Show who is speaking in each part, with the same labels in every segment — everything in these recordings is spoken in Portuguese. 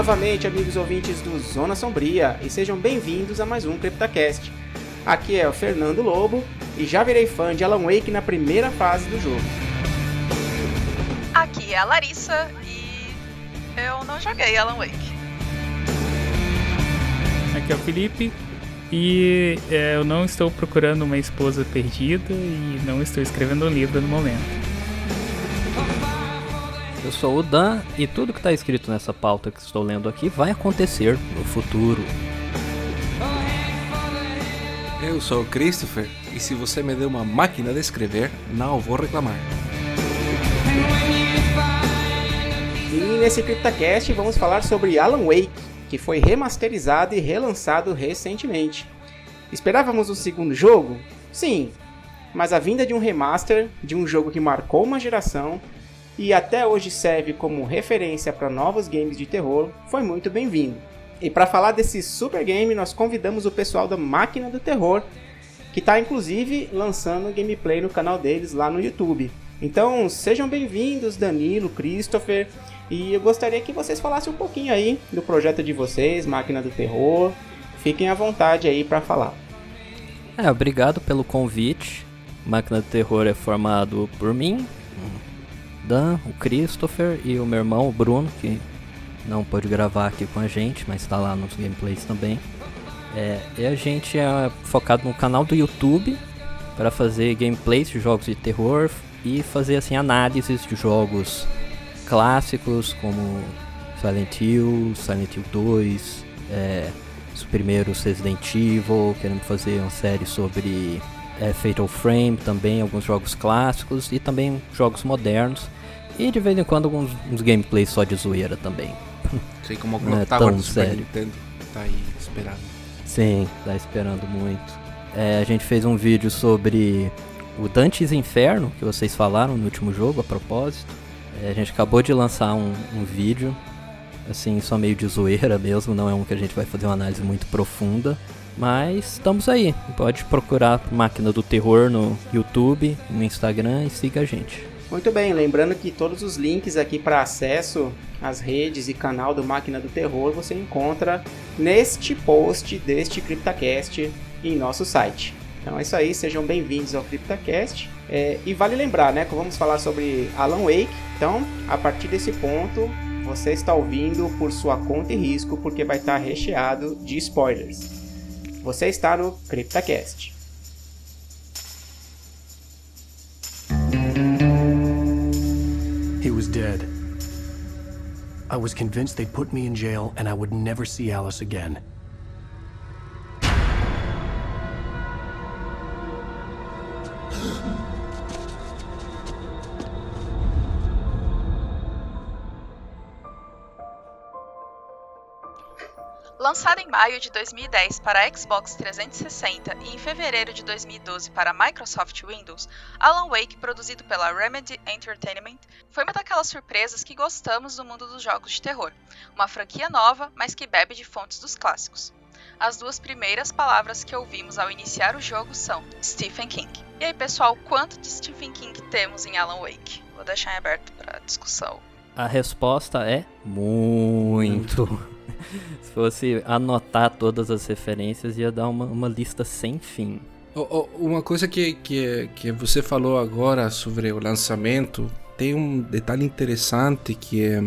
Speaker 1: Novamente, amigos ouvintes do Zona Sombria, e sejam bem-vindos a mais um CryptaCast. Aqui é o Fernando Lobo e já virei fã de Alan Wake na primeira fase do jogo.
Speaker 2: Aqui é a Larissa e eu não joguei Alan Wake.
Speaker 3: Aqui é o Felipe e é, eu não estou procurando uma esposa perdida e não estou escrevendo um livro no momento.
Speaker 4: Eu sou o Dan e tudo que está escrito nessa pauta que estou lendo aqui vai acontecer no futuro.
Speaker 5: Eu sou o Christopher e se você me der uma máquina de escrever, não vou reclamar.
Speaker 1: E nesse CryptaCast vamos falar sobre Alan Wake, que foi remasterizado e relançado recentemente. Esperávamos um segundo jogo? Sim, mas a vinda de um remaster de um jogo que marcou uma geração e até hoje serve como referência para novos games de terror foi muito bem-vindo. E para falar desse super game, nós convidamos o pessoal da Máquina do Terror, que está inclusive lançando gameplay no canal deles lá no YouTube. Então sejam bem-vindos, Danilo, Christopher, e eu gostaria que vocês falassem um pouquinho aí do projeto de vocês, Máquina do Terror. Fiquem à vontade aí para falar.
Speaker 4: É, obrigado pelo convite. Máquina do Terror é formado por mim, Dan, o Christopher e o meu irmão, o Bruno, que não pôde gravar aqui com a gente, mas está lá nos gameplays também. É, e a gente é focado no canal do YouTube para fazer gameplays de jogos de terror e fazer assim análises de jogos clássicos como Silent Hill, Silent Hill 2, é, os primeiros Resident Evil, queremos fazer uma série sobre é, Fatal Frame também, alguns jogos clássicos e também jogos modernos. E de vez em quando alguns uns gameplays só de zoeira também.
Speaker 5: Sei como o
Speaker 4: Não é tão
Speaker 5: do Super
Speaker 4: sério.
Speaker 5: Nintendo tá aí esperando.
Speaker 4: Sim, tá esperando muito. É, a gente fez um vídeo sobre o Dante's Inferno, que vocês falaram no último jogo, a propósito. É, a gente acabou de lançar um, um vídeo, assim, só meio de zoeira mesmo, não é um que a gente vai fazer uma análise muito profunda. Mas estamos aí. Pode procurar Máquina do Terror no YouTube, no Instagram e siga a gente.
Speaker 1: Muito bem, lembrando que todos os links aqui para acesso às redes e canal do Máquina do Terror você encontra neste post deste CryptaCast em nosso site. Então é isso aí, sejam bem-vindos ao CryptaCast. É, e vale lembrar, né, que vamos falar sobre Alan Wake. Então, a partir desse ponto, você está ouvindo por sua conta e risco, porque vai estar recheado de spoilers. Você está no CryptaCast.
Speaker 6: I was convinced they'd put me in jail and I would never see Alice again.
Speaker 2: Maio de 2010 para Xbox 360 e em fevereiro de 2012 para Microsoft Windows, Alan Wake, produzido pela Remedy Entertainment, foi uma daquelas surpresas que gostamos do mundo dos jogos de terror. Uma franquia nova, mas que bebe de fontes dos clássicos. As duas primeiras palavras que ouvimos ao iniciar o jogo são Stephen King. E aí, pessoal, quanto de Stephen King temos em Alan Wake? Vou deixar em aberto para discussão.
Speaker 4: A resposta é muito. Se fosse anotar todas as referências, ia dar uma, uma lista sem fim.
Speaker 5: Ó, ó, uma coisa que, que, que você falou agora sobre o lançamento, tem um detalhe interessante que é...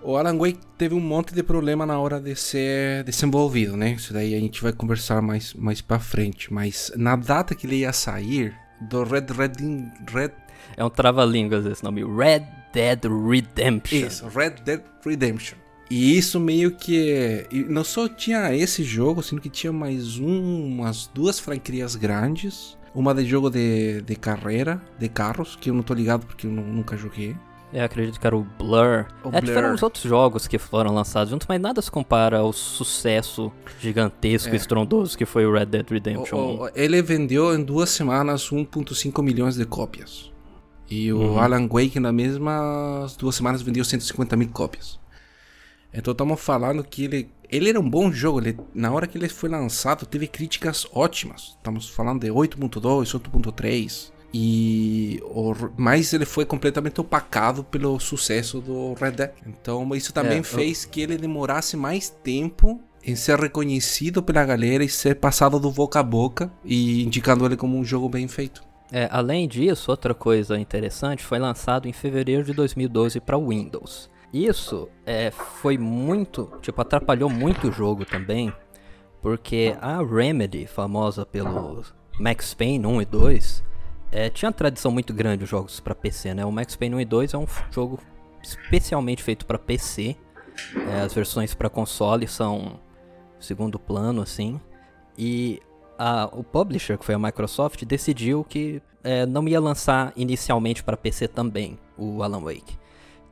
Speaker 5: O Alan Wake teve um monte de problema na hora de ser desenvolvido, né? Isso daí a gente vai conversar mais, mais pra frente. Mas na data que ele ia sair, do Red Red Red
Speaker 4: É um trava-línguas esse nome. Red Dead Redemption.
Speaker 5: Isso, Red Dead Redemption. E isso meio que. e Não só tinha esse jogo, sino que tinha mais um, umas duas franquias grandes. Uma de jogo de, de carreira, de carros, que eu não tô ligado porque eu nu- nunca joguei.
Speaker 4: Eu acredito que era o Blur.
Speaker 5: O
Speaker 4: é, tiveram uns outros jogos que foram lançados juntos, mas nada se compara ao sucesso gigantesco e
Speaker 5: É.
Speaker 4: estrondoso que foi o Red Dead Redemption.
Speaker 5: O- o- ele vendeu em duas semanas 1,5 milhões de cópias. E o
Speaker 4: Uhum.
Speaker 5: Alan Wake, nas mesmas duas semanas, vendeu 150 mil cópias. Então estamos falando que ele, ele era um bom jogo. Ele, na hora que ele foi lançado, teve críticas ótimas. Estamos falando de 8.2, 8.3. E o, mas ele foi completamente opacado pelo sucesso do Red Dead. Então isso também
Speaker 4: É, eu-
Speaker 5: fez que ele demorasse mais tempo em ser reconhecido pela galera e ser passado do boca a boca e indicando ele como um jogo bem feito.
Speaker 4: É, além disso, outra coisa interessante foi lançado em fevereiro de 2012 para Windows. Isso é, foi muito, tipo, atrapalhou muito o jogo também, porque a Remedy, famosa pelo Max Payne 1 e 2, é, tinha uma tradição muito grande os jogos para PC, né? O Max Payne 1 e 2 é um jogo especialmente feito para PC. É, as versões para console são segundo plano, assim. E a- o publisher, que foi a Microsoft, decidiu que é, não ia lançar inicialmente para PC também o Alan Wake.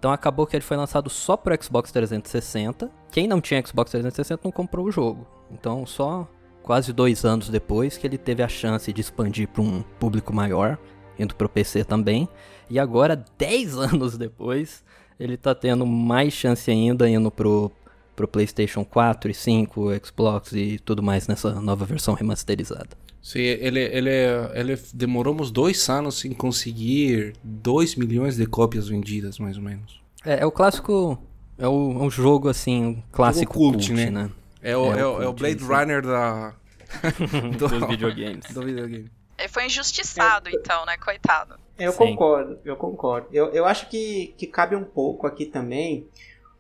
Speaker 4: Então acabou que ele foi lançado só para Xbox 360. Quem não tinha Xbox 360 não comprou o jogo. Então só quase dois anos depois que ele teve a chance de expandir para um público maior, indo para o PC também. E agora, 10 anos depois, ele tá tendo mais chance ainda indo pro, pro PlayStation 4 e 5, Xbox e tudo mais nessa nova versão remasterizada.
Speaker 5: Sim, ele, ele, ele demoramos dois anos em conseguir 2 milhões de cópias vendidas, mais ou menos.
Speaker 4: É, é o clássico. É o, um jogo assim, um clássico
Speaker 5: cult,
Speaker 4: cult,
Speaker 5: né?
Speaker 4: né?
Speaker 5: É o,
Speaker 4: É,
Speaker 5: é,
Speaker 4: o
Speaker 5: o, é o
Speaker 4: cult,
Speaker 5: Blade. Runner da, do,
Speaker 4: Dos videogames.
Speaker 5: do videogame.
Speaker 2: Ele foi injustiçado, então, né? Coitado.
Speaker 1: Eu
Speaker 4: Sim.
Speaker 1: concordo, eu concordo. Eu, eu acho que, que cabe um pouco aqui também,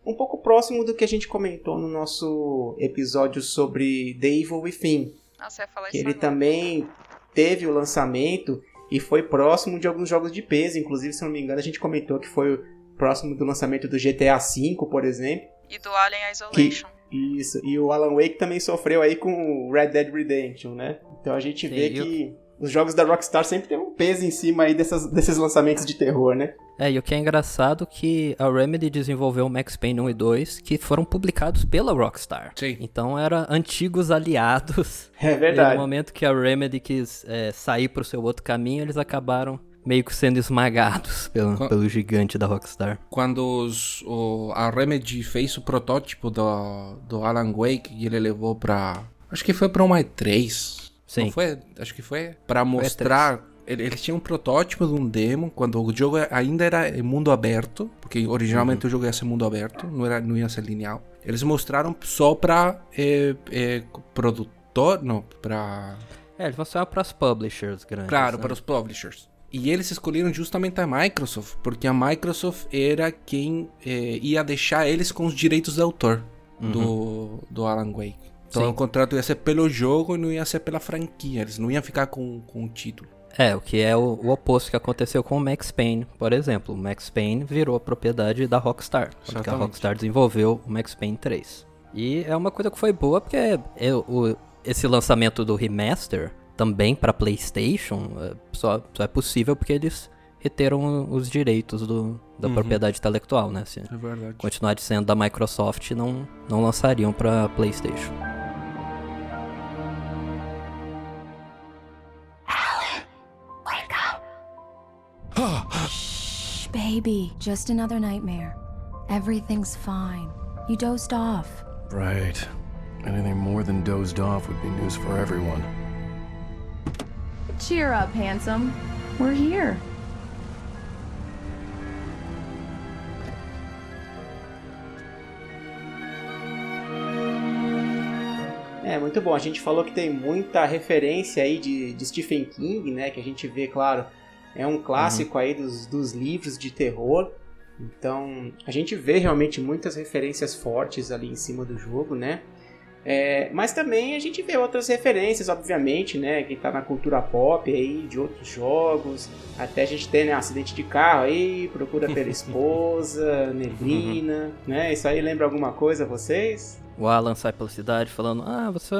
Speaker 1: um pouco próximo do que a gente comentou no nosso episódio sobre The Evil Within.
Speaker 2: Nossa, eu ia falar
Speaker 1: Que
Speaker 2: isso
Speaker 1: ele
Speaker 2: agora.
Speaker 1: também teve o lançamento e foi próximo de alguns jogos de peso. Inclusive, se não me engano, a gente comentou que foi próximo do lançamento do GTA V, por exemplo.
Speaker 2: E do Alien Isolation.
Speaker 1: Isso, e o Alan Wake também sofreu aí com o Red Dead Redemption, né? Então a gente vê
Speaker 4: Sim, eu-
Speaker 1: que os jogos da Rockstar sempre tem um peso em cima aí dessas, desses lançamentos de terror, né?
Speaker 4: É, e o que é engraçado é que a Remedy desenvolveu o Max Payne 1 e 2 que foram publicados pela Rockstar.
Speaker 5: Sim.
Speaker 4: Então eram antigos aliados.
Speaker 1: É
Speaker 4: E no
Speaker 1: verdade.
Speaker 4: momento que a Remedy quis é, sair pro seu outro caminho, eles acabaram meio que sendo esmagados pelo,
Speaker 5: Co-
Speaker 4: pelo gigante da Rockstar.
Speaker 5: Quando os, o, a Remedy fez o protótipo do, do Alan Wake e ele levou pra. Acho que foi pra uma E3.
Speaker 4: Sim.
Speaker 5: Não foi? Acho que foi. Pra mostrar. ele- Eles tinham um protótipo de um demo quando o jogo ainda era em mundo aberto, porque originalmente o jogo ia ser mundo aberto, não, era, não ia ser lineal. Eles mostraram só pra é, é, produtor, não, pra
Speaker 4: É, eles mostraram pras publishers grandes.
Speaker 5: Claro,
Speaker 4: né?
Speaker 5: para os publishers. E eles escolheram justamente a Microsoft, porque a Microsoft era quem eh, ia deixar eles com os direitos de autor do, do Alan Wake. Então
Speaker 4: Sim.
Speaker 5: o contrato ia ser pelo jogo e não ia ser pela franquia. Eles não iam ficar com, com o título.
Speaker 4: É, o que é o, o oposto que aconteceu com o Max Payne, por exemplo. O Max Payne virou propriedade da Rockstar, porque a. Rockstar desenvolveu o Max Payne 3. E é uma coisa que foi boa porque é o, esse lançamento do remaster também para PlayStation é, só, só é possível porque eles reteram os direitos do, da
Speaker 5: Uhum.
Speaker 4: propriedade intelectual, né? Se
Speaker 5: É verdade.
Speaker 4: continuar sendo da Microsoft, não, não lançariam para PlayStation.
Speaker 7: Shh, baby. Just another nightmare. Everything's fine. You dozed off.
Speaker 6: Right. Anything more than dozed off would be news for everyone.
Speaker 8: Cheer up, handsome. We're here.
Speaker 1: É, muito bom. A gente falou que tem muita referência aí de, de Stephen King, né? Que a gente vê, claro, é um clássico aí dos, dos livros de terror. Então, a gente vê realmente muitas referências fortes ali em cima do jogo, né? É, mas também a gente vê outras referências, obviamente, né? Que tá na cultura pop aí, de outros jogos. Até a gente tem, né? Acidente de carro aí, procura pela esposa, neblina, né? Isso aí lembra alguma coisa a vocês?
Speaker 4: O Alan sai pela cidade falando: Ah, você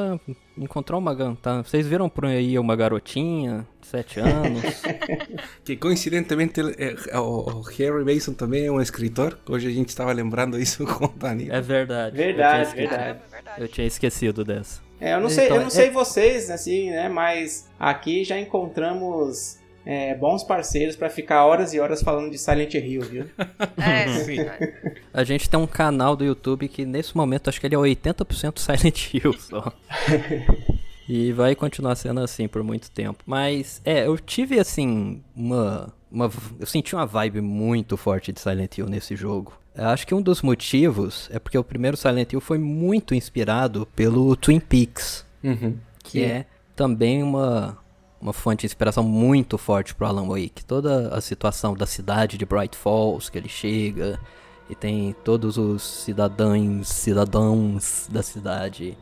Speaker 4: encontrou uma. Tá, vocês viram por aí uma garotinha de 7 anos?
Speaker 5: Que coincidentemente ele- é, o, Harry Mason também é um escritor. Hoje a gente estava lembrando isso com o Dani.
Speaker 4: é verdade.
Speaker 1: Verdade,
Speaker 4: eu tinha esquecido,
Speaker 1: verdade.
Speaker 2: É.
Speaker 4: Eu tinha esquecido dessa.
Speaker 1: É, eu não sei,
Speaker 4: Então,
Speaker 1: eu não
Speaker 4: é-
Speaker 1: sei vocês, assim, né? Mas aqui já encontramos é, bons parceiros pra ficar horas e horas falando de Silent Hill, viu?
Speaker 2: É, sim.
Speaker 4: A gente tem um canal do YouTube que nesse momento acho que ele é 80% Silent Hill só. E vai continuar sendo assim por muito tempo. Mas, é, eu tive, assim, uma, uma. Eu senti uma vibe muito forte de Silent Hill nesse jogo. Eu acho que um dos motivos é porque o primeiro Silent Hill foi muito inspirado pelo Twin Peaks.
Speaker 5: Uhum.
Speaker 4: Que Sim. é também uma, uma fonte de inspiração muito forte pro Alan Wake. Toda a situação da cidade de Bright Falls, que ele chega, e tem todos os cidadãos, cidadãos da cidade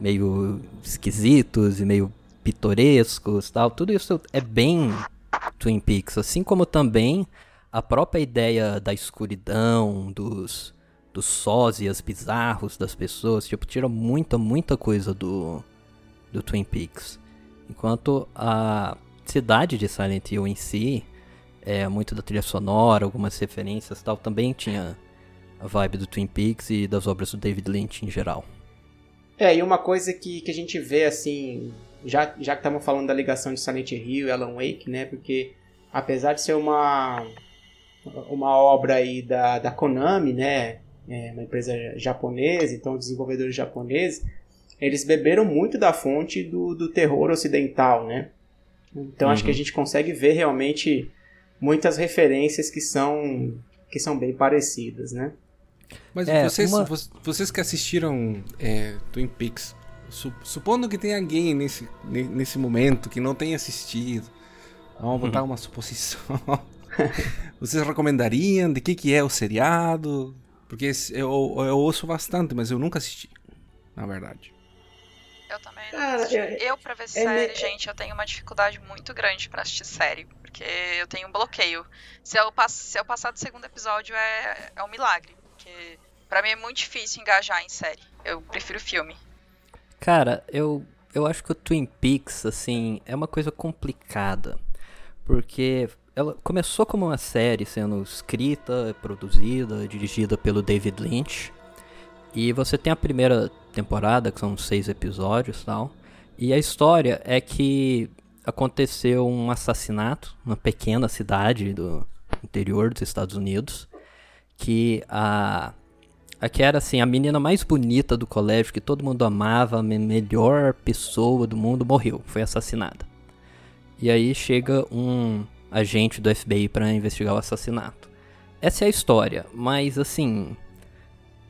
Speaker 4: meio esquisitos e meio pitorescos tal. Tudo isso é bem Twin Peaks, assim como também a própria ideia da escuridão, dos, dos sósias bizarros das pessoas, tipo, tira muita, muita coisa do, do Twin Peaks. Enquanto a cidade de Silent Hill em si, é muito da trilha sonora, algumas referências tal, também tinha a vibe do Twin Peaks e das obras do David Lynch em geral.
Speaker 1: É, e uma coisa que, que a gente vê assim, já, já que estamos falando da ligação de Silent Hill e Alan Wake, né? Porque apesar de ser uma, uma obra aí da, da Konami, né? É uma empresa japonesa, então desenvolvedores japoneses, eles beberam muito da fonte do, do terror ocidental, né? Então uhum. acho que a uhum. gente consegue ver realmente muitas referências que são que são bem parecidas, né?
Speaker 5: Mas é, vocês, uma... vocês que assistiram é, Twin Peaks, supondo que tenha alguém nesse, nesse momento que não tenha assistido, vamos botar uhum. uma suposição. vocês recomendariam de que, que é o seriado? Porque eu, eu ouço bastante, mas eu nunca assisti, na verdade.
Speaker 2: Eu também não Cara, eu, eu, pra ver é série, é, gente, eu tenho uma dificuldade muito grande para assistir série. Porque eu tenho um bloqueio. Se eu, pass, se eu passar do segundo episódio, é, é um milagre. Porque para mim é muito difícil engajar em série. Eu prefiro filme.
Speaker 4: Cara, eu, eu acho que o Twin Peaks, assim, é uma coisa complicada. Porque ela começou como uma série sendo escrita, produzida, dirigida pelo David Lynch. E você tem a primeira temporada, que são seis episódios e tal. E a história é que aconteceu um assassinato numa pequena cidade do interior dos Estados Unidos. Que a. A que era assim, a menina mais bonita do colégio, que todo mundo amava, a melhor pessoa do mundo, morreu, foi assassinada. E aí chega um agente do FBI para investigar o assassinato. Essa é a história, mas assim,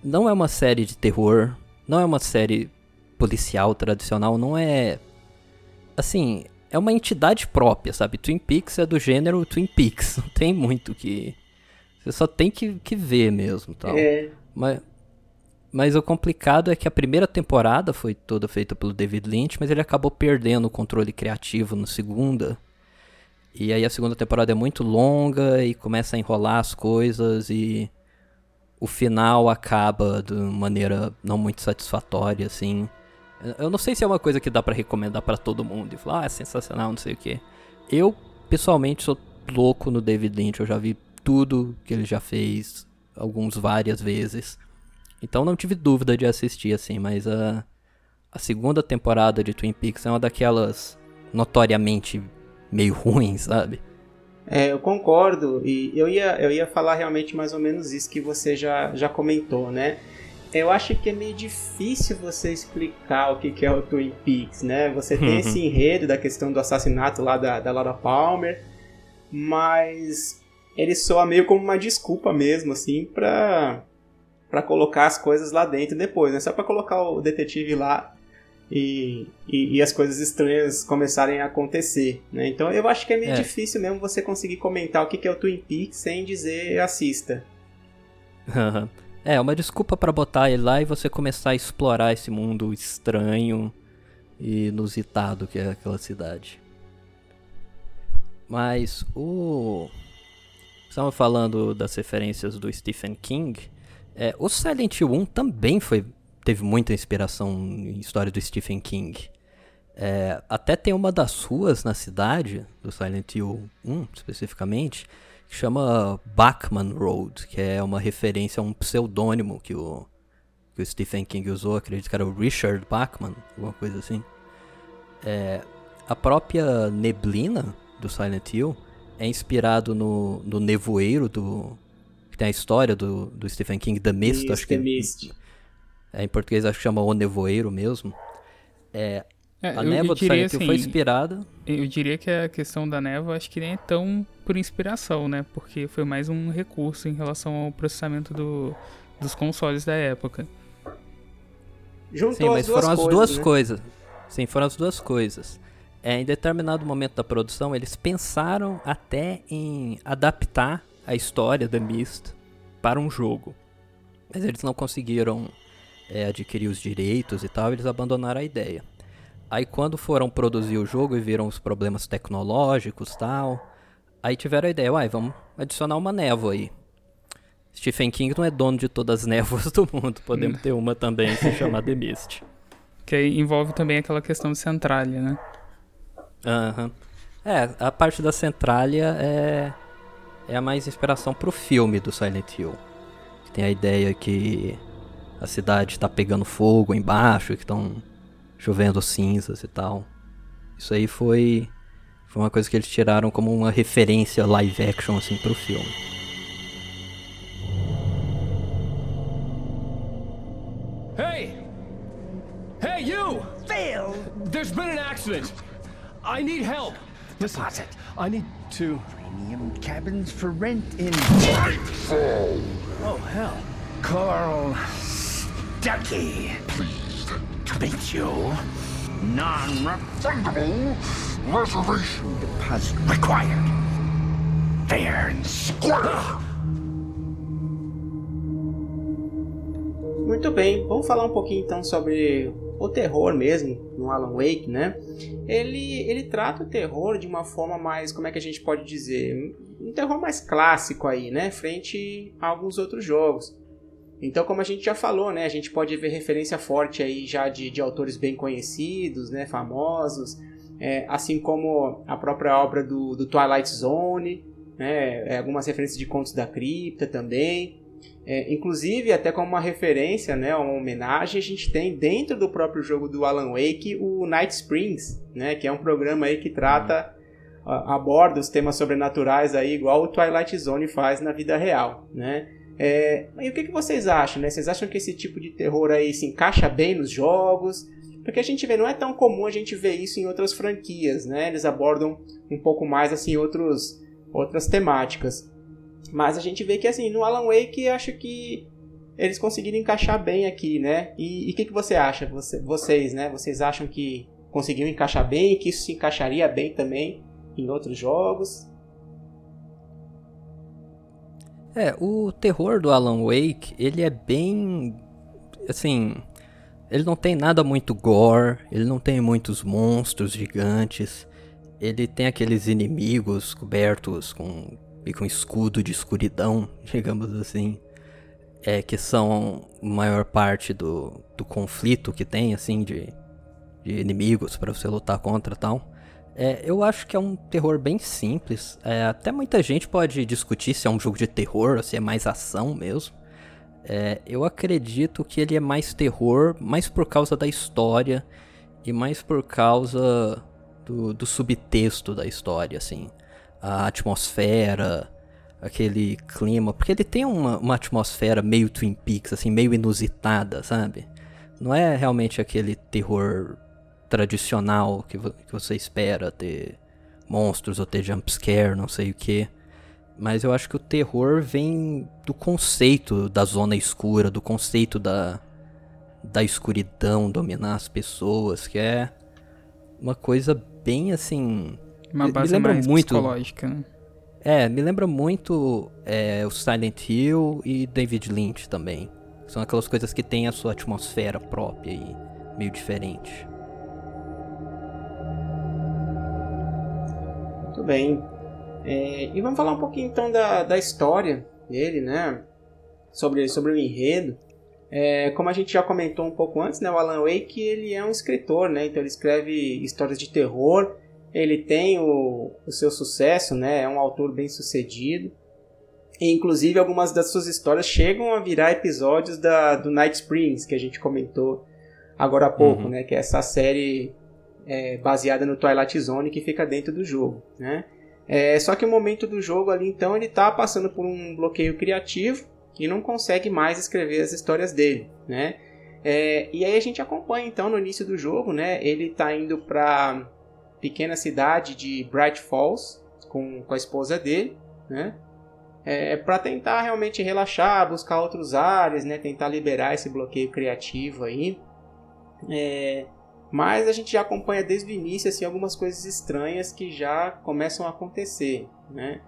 Speaker 4: não é uma série de terror, não é uma série policial tradicional, não é. Assim, é uma entidade própria, sabe? Twin Peaks é do gênero Twin Peaks, não tem muito que. Você só tem que, que ver mesmo tal. É. Mas, mas o complicado é que a primeira temporada foi toda feita pelo David Lynch, mas ele acabou perdendo o controle criativo na segunda. E aí a segunda temporada é muito longa e começa a enrolar as coisas e o final acaba de maneira não muito satisfatória, assim. Eu não sei se é uma coisa que dá para recomendar para todo mundo e falar, ah, é sensacional, não sei o que. Eu, pessoalmente, sou louco no David Lynch, eu já vi tudo que ele já fez, alguns várias vezes. Então não tive dúvida de assistir, assim, mas a, a segunda temporada de Twin Peaks é uma daquelas notoriamente meio ruins, sabe?
Speaker 1: É, eu concordo, e eu ia, eu ia falar realmente mais ou menos isso que você já, já comentou, né? Eu acho que é meio difícil você explicar o que, que é o Twin Peaks, né? Você tem uhum. esse enredo da questão do assassinato lá da, da Laura Palmer, mas ele soa meio como uma desculpa mesmo, assim, pra, pra colocar as coisas lá dentro depois, né? Só pra colocar o detetive lá e, e, e, as coisas estranhas começarem a acontecer, né? Então eu acho que é meio é. difícil mesmo você conseguir comentar o que é o Twin Peaks sem dizer assista.
Speaker 4: é, uma desculpa para botar ele lá e você começar a explorar esse mundo estranho e inusitado que é aquela cidade. Mas o... Estamos falando das referências do Stephen King. É, o Silent Hill 1 também foi teve muita inspiração em história do Stephen King. É, até tem uma das ruas na cidade, do Silent Hill 1 especificamente, que chama Bachman Road, que é uma referência a um pseudônimo que o, que o Stephen King usou, acredito que era o Richard Bachman, alguma coisa assim. É, a própria neblina do Silent Hill é inspirado no, no nevoeiro do. que tem a história do, do Stephen King, The Mist, acho
Speaker 1: The
Speaker 4: que.
Speaker 1: Mist.
Speaker 4: É, em português acho que chama O Nevoeiro mesmo. É,
Speaker 3: É,
Speaker 4: A
Speaker 3: eu-
Speaker 4: névoa
Speaker 3: eu
Speaker 4: do
Speaker 3: diria
Speaker 4: Hill foi
Speaker 3: assim,
Speaker 4: inspirada.
Speaker 3: Eu diria que a questão da névoa acho que nem é tão por inspiração, né? Porque foi mais um recurso em relação ao processamento do, dos consoles da época.
Speaker 1: Juntou
Speaker 4: Sim,
Speaker 1: as
Speaker 4: mas foram as
Speaker 1: coisas,
Speaker 4: duas
Speaker 1: né?
Speaker 4: coisas. Sim, foram as duas coisas. É, em determinado momento da produção, eles pensaram até em adaptar a história da Myst para um jogo. Mas eles não conseguiram é, adquirir os direitos e tal, eles abandonaram a ideia. Aí quando foram produzir o jogo e viram os problemas tecnológicos e tal, aí tiveram a ideia, uai, vamos adicionar uma névoa aí. Stephen King não é dono de todas as névoas do mundo, podemos ter uma também se chamar The Mist.
Speaker 3: Que aí envolve também aquela questão de centralha, né?
Speaker 4: Aham. É, a parte da Centralia é, é a mais inspiração pro filme do Silent Hill. Que tem a ideia que a cidade tá pegando fogo embaixo, que estão chovendo cinzas e tal. Isso aí foi, foi uma coisa que eles tiraram como uma referência live action assim pro filme.
Speaker 6: Hey! Hey, you! Phil! There's been an accident. I need help. Listen,
Speaker 9: Deposit.
Speaker 6: I need to.
Speaker 9: Premium cabins for rent in
Speaker 6: Oh, hell.
Speaker 9: Carl Stuckey. Pleased to meet you. Non-refundable reservation deposit required. Fair and square.
Speaker 1: Muito bem, vamos falar um pouquinho então sobre o terror mesmo no Alan Wake, né? Ele, ele trata o terror de uma forma mais, como é que a gente pode dizer, um terror mais clássico aí, né? Frente a alguns outros jogos. Então, como a gente já falou, né? A gente pode ver referência forte aí já de, de autores bem conhecidos, né? Famosos, é, assim como a própria obra do, do Twilight Zone, né? é, algumas referências de Contos da Cripta também. É, inclusive, até como uma referência, né, uma homenagem, a gente tem dentro do próprio jogo do Alan Wake o Night Springs, né, que é um programa aí que trata, aborda os temas sobrenaturais aí, igual o Twilight Zone faz na vida real, né. É, e o que, que vocês acham, né? Vocês acham que esse tipo de terror aí se encaixa bem nos jogos? Porque a gente vê, não é tão comum a gente ver isso em outras franquias, né? Eles abordam um pouco mais assim outros, outras temáticas. Mas a gente vê que assim, no Alan Wake acho que eles conseguiram encaixar bem aqui, né? E o que, que você acha? Você- vocês, né? Vocês acham que conseguiram encaixar bem, que isso se encaixaria bem também em outros jogos?
Speaker 4: É, o terror do Alan Wake, ele é bem. Assim. Ele não tem nada muito gore, ele não tem muitos monstros gigantes. Ele tem aqueles inimigos cobertos com, com escudo de escuridão, digamos assim. É, que são a maior parte do, do conflito que tem, assim, de, de inimigos para você lutar contra tal. É, eu acho que é um terror bem simples. É, até muita gente pode discutir se é um jogo de terror ou se é mais ação mesmo. É, eu acredito que ele é mais terror, mais por causa da história e mais por causa do, do subtexto da história, assim. A atmosfera, aquele clima. Porque ele tem uma, uma atmosfera meio Twin Peaks, assim, meio inusitada, sabe? Não é realmente aquele terror tradicional que, que você espera ter monstros ou ter jumpscare, não sei o que. Mas eu acho que o terror vem do conceito da zona escura, do conceito da, da escuridão dominar as pessoas, que é uma coisa bem assim.
Speaker 3: Uma
Speaker 4: me
Speaker 3: base
Speaker 4: lembra
Speaker 3: mais
Speaker 4: muito.
Speaker 3: psicológica, né?
Speaker 4: É, me lembra muito é, o Silent Hill e David Lynch também. São aquelas coisas que têm a sua atmosfera própria e meio diferente.
Speaker 1: Muito bem. É, e vamos falar um pouquinho então da, da história dele, né? Sobre, sobre o enredo. É, como a gente já comentou um pouco antes, né? O Alan Wake ele é um escritor, né? Então ele escreve histórias de terror. Ele tem o, o seu sucesso, né? É um autor bem sucedido. E, inclusive algumas das suas histórias chegam a virar episódios da, do Night Springs que a gente comentou agora há pouco,
Speaker 4: Uhum.
Speaker 1: né? Que é essa série é, baseada no Twilight Zone que fica dentro do jogo, né? É, só que o momento do jogo ali, então, ele tá passando por um bloqueio criativo e não consegue mais escrever as histórias dele, né? É, e aí a gente acompanha então no início do jogo, né? Ele tá indo pra pequena cidade de Bright Falls com, com a esposa dele, né? É, para tentar realmente relaxar, buscar outros ares, né? Tentar liberar esse bloqueio criativo aí. É, mas a gente já acompanha desde o início assim, algumas coisas estranhas que já começam a acontecer, né?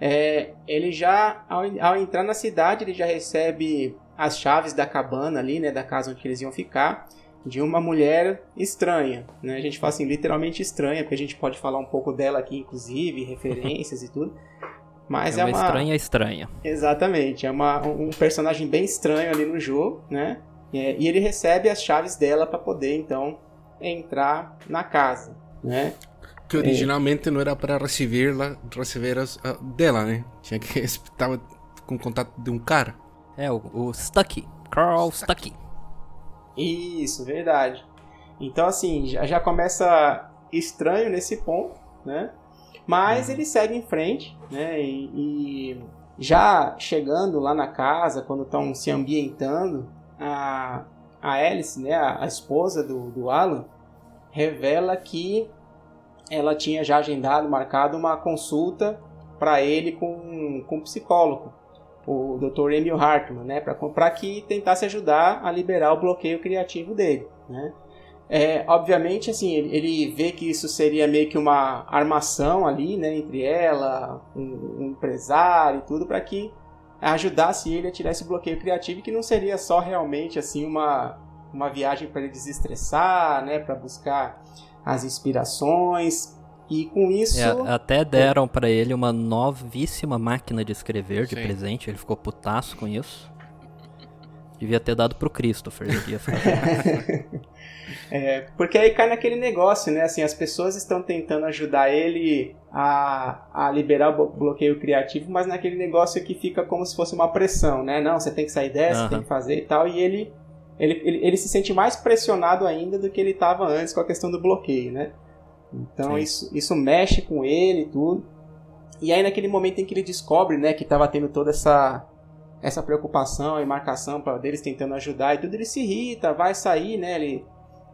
Speaker 1: É, ele já, ao, ao, entrar na cidade, ele já recebe as chaves da cabana ali, né, da casa onde eles iam ficar, de uma mulher estranha, né? A gente fala assim, literalmente estranha, porque a gente pode falar um pouco dela aqui, inclusive, referências e tudo. Mas é,
Speaker 4: é
Speaker 1: uma,
Speaker 4: estranha estranha.
Speaker 1: Exatamente, é uma, um personagem bem estranho ali no jogo, né? É, e ele recebe as chaves dela para poder então entrar na casa, né?
Speaker 5: Que originalmente é. não era para receber, la, receber as, uh, dela, né? Tinha que estava com contato de um cara.
Speaker 4: É, o, o Stucky. Carl Stucky.
Speaker 1: Isso, verdade. Então, assim, já, já começa estranho nesse ponto, né? Mas uhum. ele segue em frente, né? E, e, já chegando lá na casa, quando estão se ambientando, a, a Alice, né, a, a esposa do, do Alan, revela que ela tinha já agendado, marcado uma consulta para ele com, com um psicólogo, o Dr. Emil Hartman, né, para que tentasse ajudar a liberar o bloqueio criativo dele, né. É, obviamente, assim, ele, ele, vê que isso seria meio que uma armação ali, né, entre ela, um, um empresário e tudo, para que ajudasse ele a tirar esse bloqueio criativo, que não seria só realmente, assim, uma, uma viagem para ele desestressar, né, para buscar as inspirações. E com isso.
Speaker 4: É, até deram para ele uma novíssima máquina de escrever de Sim. presente. Ele ficou putaço com isso. Devia ter dado pro Christopher. Devia
Speaker 1: é, porque aí cai naquele negócio, né? Assim, as pessoas estão tentando ajudar ele a, a liberar o bloqueio criativo, mas naquele negócio que fica como se fosse uma pressão, né? Não, você tem que sair dessa, uhum. tem que fazer e tal. E ele ele, ele, ele se sente mais pressionado ainda do que ele estava antes com a questão do bloqueio, né? Então isso, isso mexe com ele e tudo. E aí naquele momento em que ele descobre, né, que estava tendo toda essa essa preocupação e marcação para deles tentando ajudar e tudo, ele se irrita, vai sair, né, ele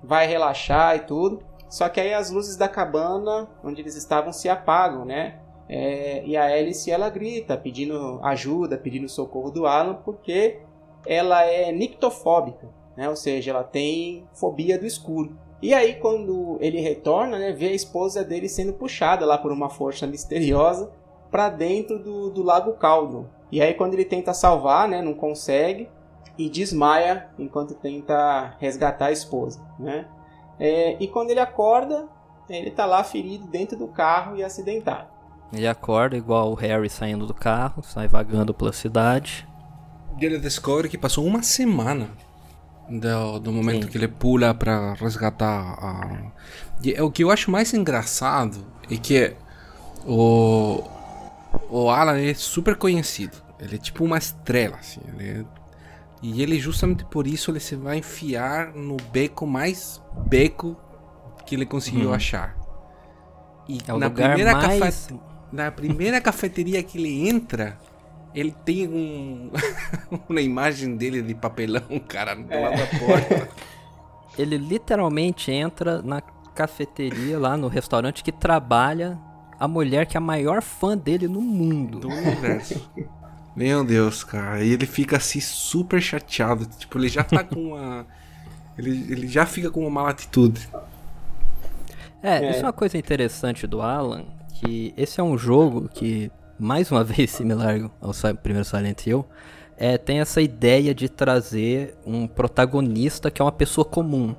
Speaker 1: vai relaxar e tudo. Só que aí as luzes da cabana onde eles estavam se apagam, né? É, e a Alice ela grita, pedindo ajuda, pedindo socorro do Alan, porque ela é nictofóbica, né? ou seja, ela tem fobia do escuro. E aí, quando ele retorna, né, vê a esposa dele sendo puxada lá por uma força misteriosa para dentro do, do Lago Caldo. E aí, quando ele tenta salvar, né, não consegue e desmaia enquanto tenta resgatar a esposa. Né? É, e quando ele acorda, ele está lá ferido dentro do carro e acidentado.
Speaker 4: Ele acorda igual o Harry saindo do carro, sai vagando pela cidade
Speaker 5: ele descobre que passou uma semana do, do momento Sim. que ele pula para resgatar a. E, o que eu acho mais engraçado é que o, o Alan é super conhecido. Ele é tipo uma estrela, assim. Ele é, e ele, justamente por isso, ele se vai enfiar no beco mais beco que ele conseguiu hum. achar. E
Speaker 4: é na, primeira mais... cafe...
Speaker 5: na primeira cafeteria que ele entra, ele tem um uma imagem dele de papelão, cara, do é. lado da porta.
Speaker 4: Ele literalmente entra na cafeteria lá no restaurante que trabalha a mulher que é a maior fã dele no mundo.
Speaker 5: Do universo. Meu Deus, cara. E ele fica assim super chateado. Tipo, ele já tá com uma. ele, ele já fica com uma mala atitude.
Speaker 4: É, é, isso é uma coisa interessante do Alan. Que esse é um jogo que mais uma vez similar ao primeiro Silent Hill, é, tem essa ideia de trazer um protagonista que é uma pessoa comum.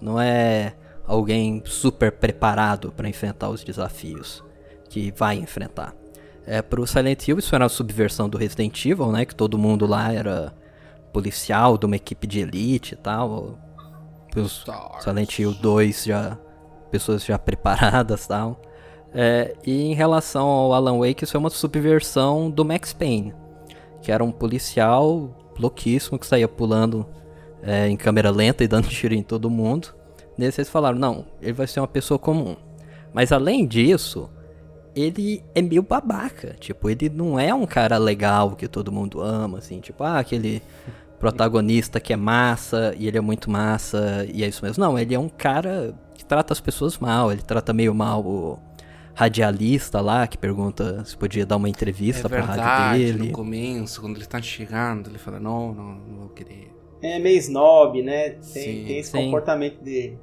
Speaker 4: Não é alguém super preparado para enfrentar os desafios que vai enfrentar. É, pro Silent Hill isso era a subversão do Resident Evil, né? Que todo mundo lá era policial de uma equipe de elite e tal. Os Silent Hill 2 já pessoas já preparadas e tal. É, e em relação ao Alan Wake, isso é uma subversão do Max Payne, que era um policial louquíssimo que saía pulando é, em câmera lenta e dando tiro em todo mundo. Nesse eles falaram, não, ele vai ser uma pessoa comum. Mas além disso, ele é meio babaca. Tipo, ele não é um cara legal que todo mundo ama, assim. Tipo, ah, aquele protagonista que é massa e ele é muito massa e é isso mesmo. Não, ele é um cara que trata as pessoas mal, ele trata meio mal o radialista lá que pergunta se podia dar uma entrevista
Speaker 5: é
Speaker 4: pra
Speaker 5: verdade,
Speaker 4: rádio dele.
Speaker 5: no começo, quando ele tá chegando, ele fala, não, não, não vou querer.
Speaker 1: É meio snob, né? Tem,
Speaker 5: Sim,
Speaker 1: tem esse
Speaker 4: sim.
Speaker 1: comportamento dele.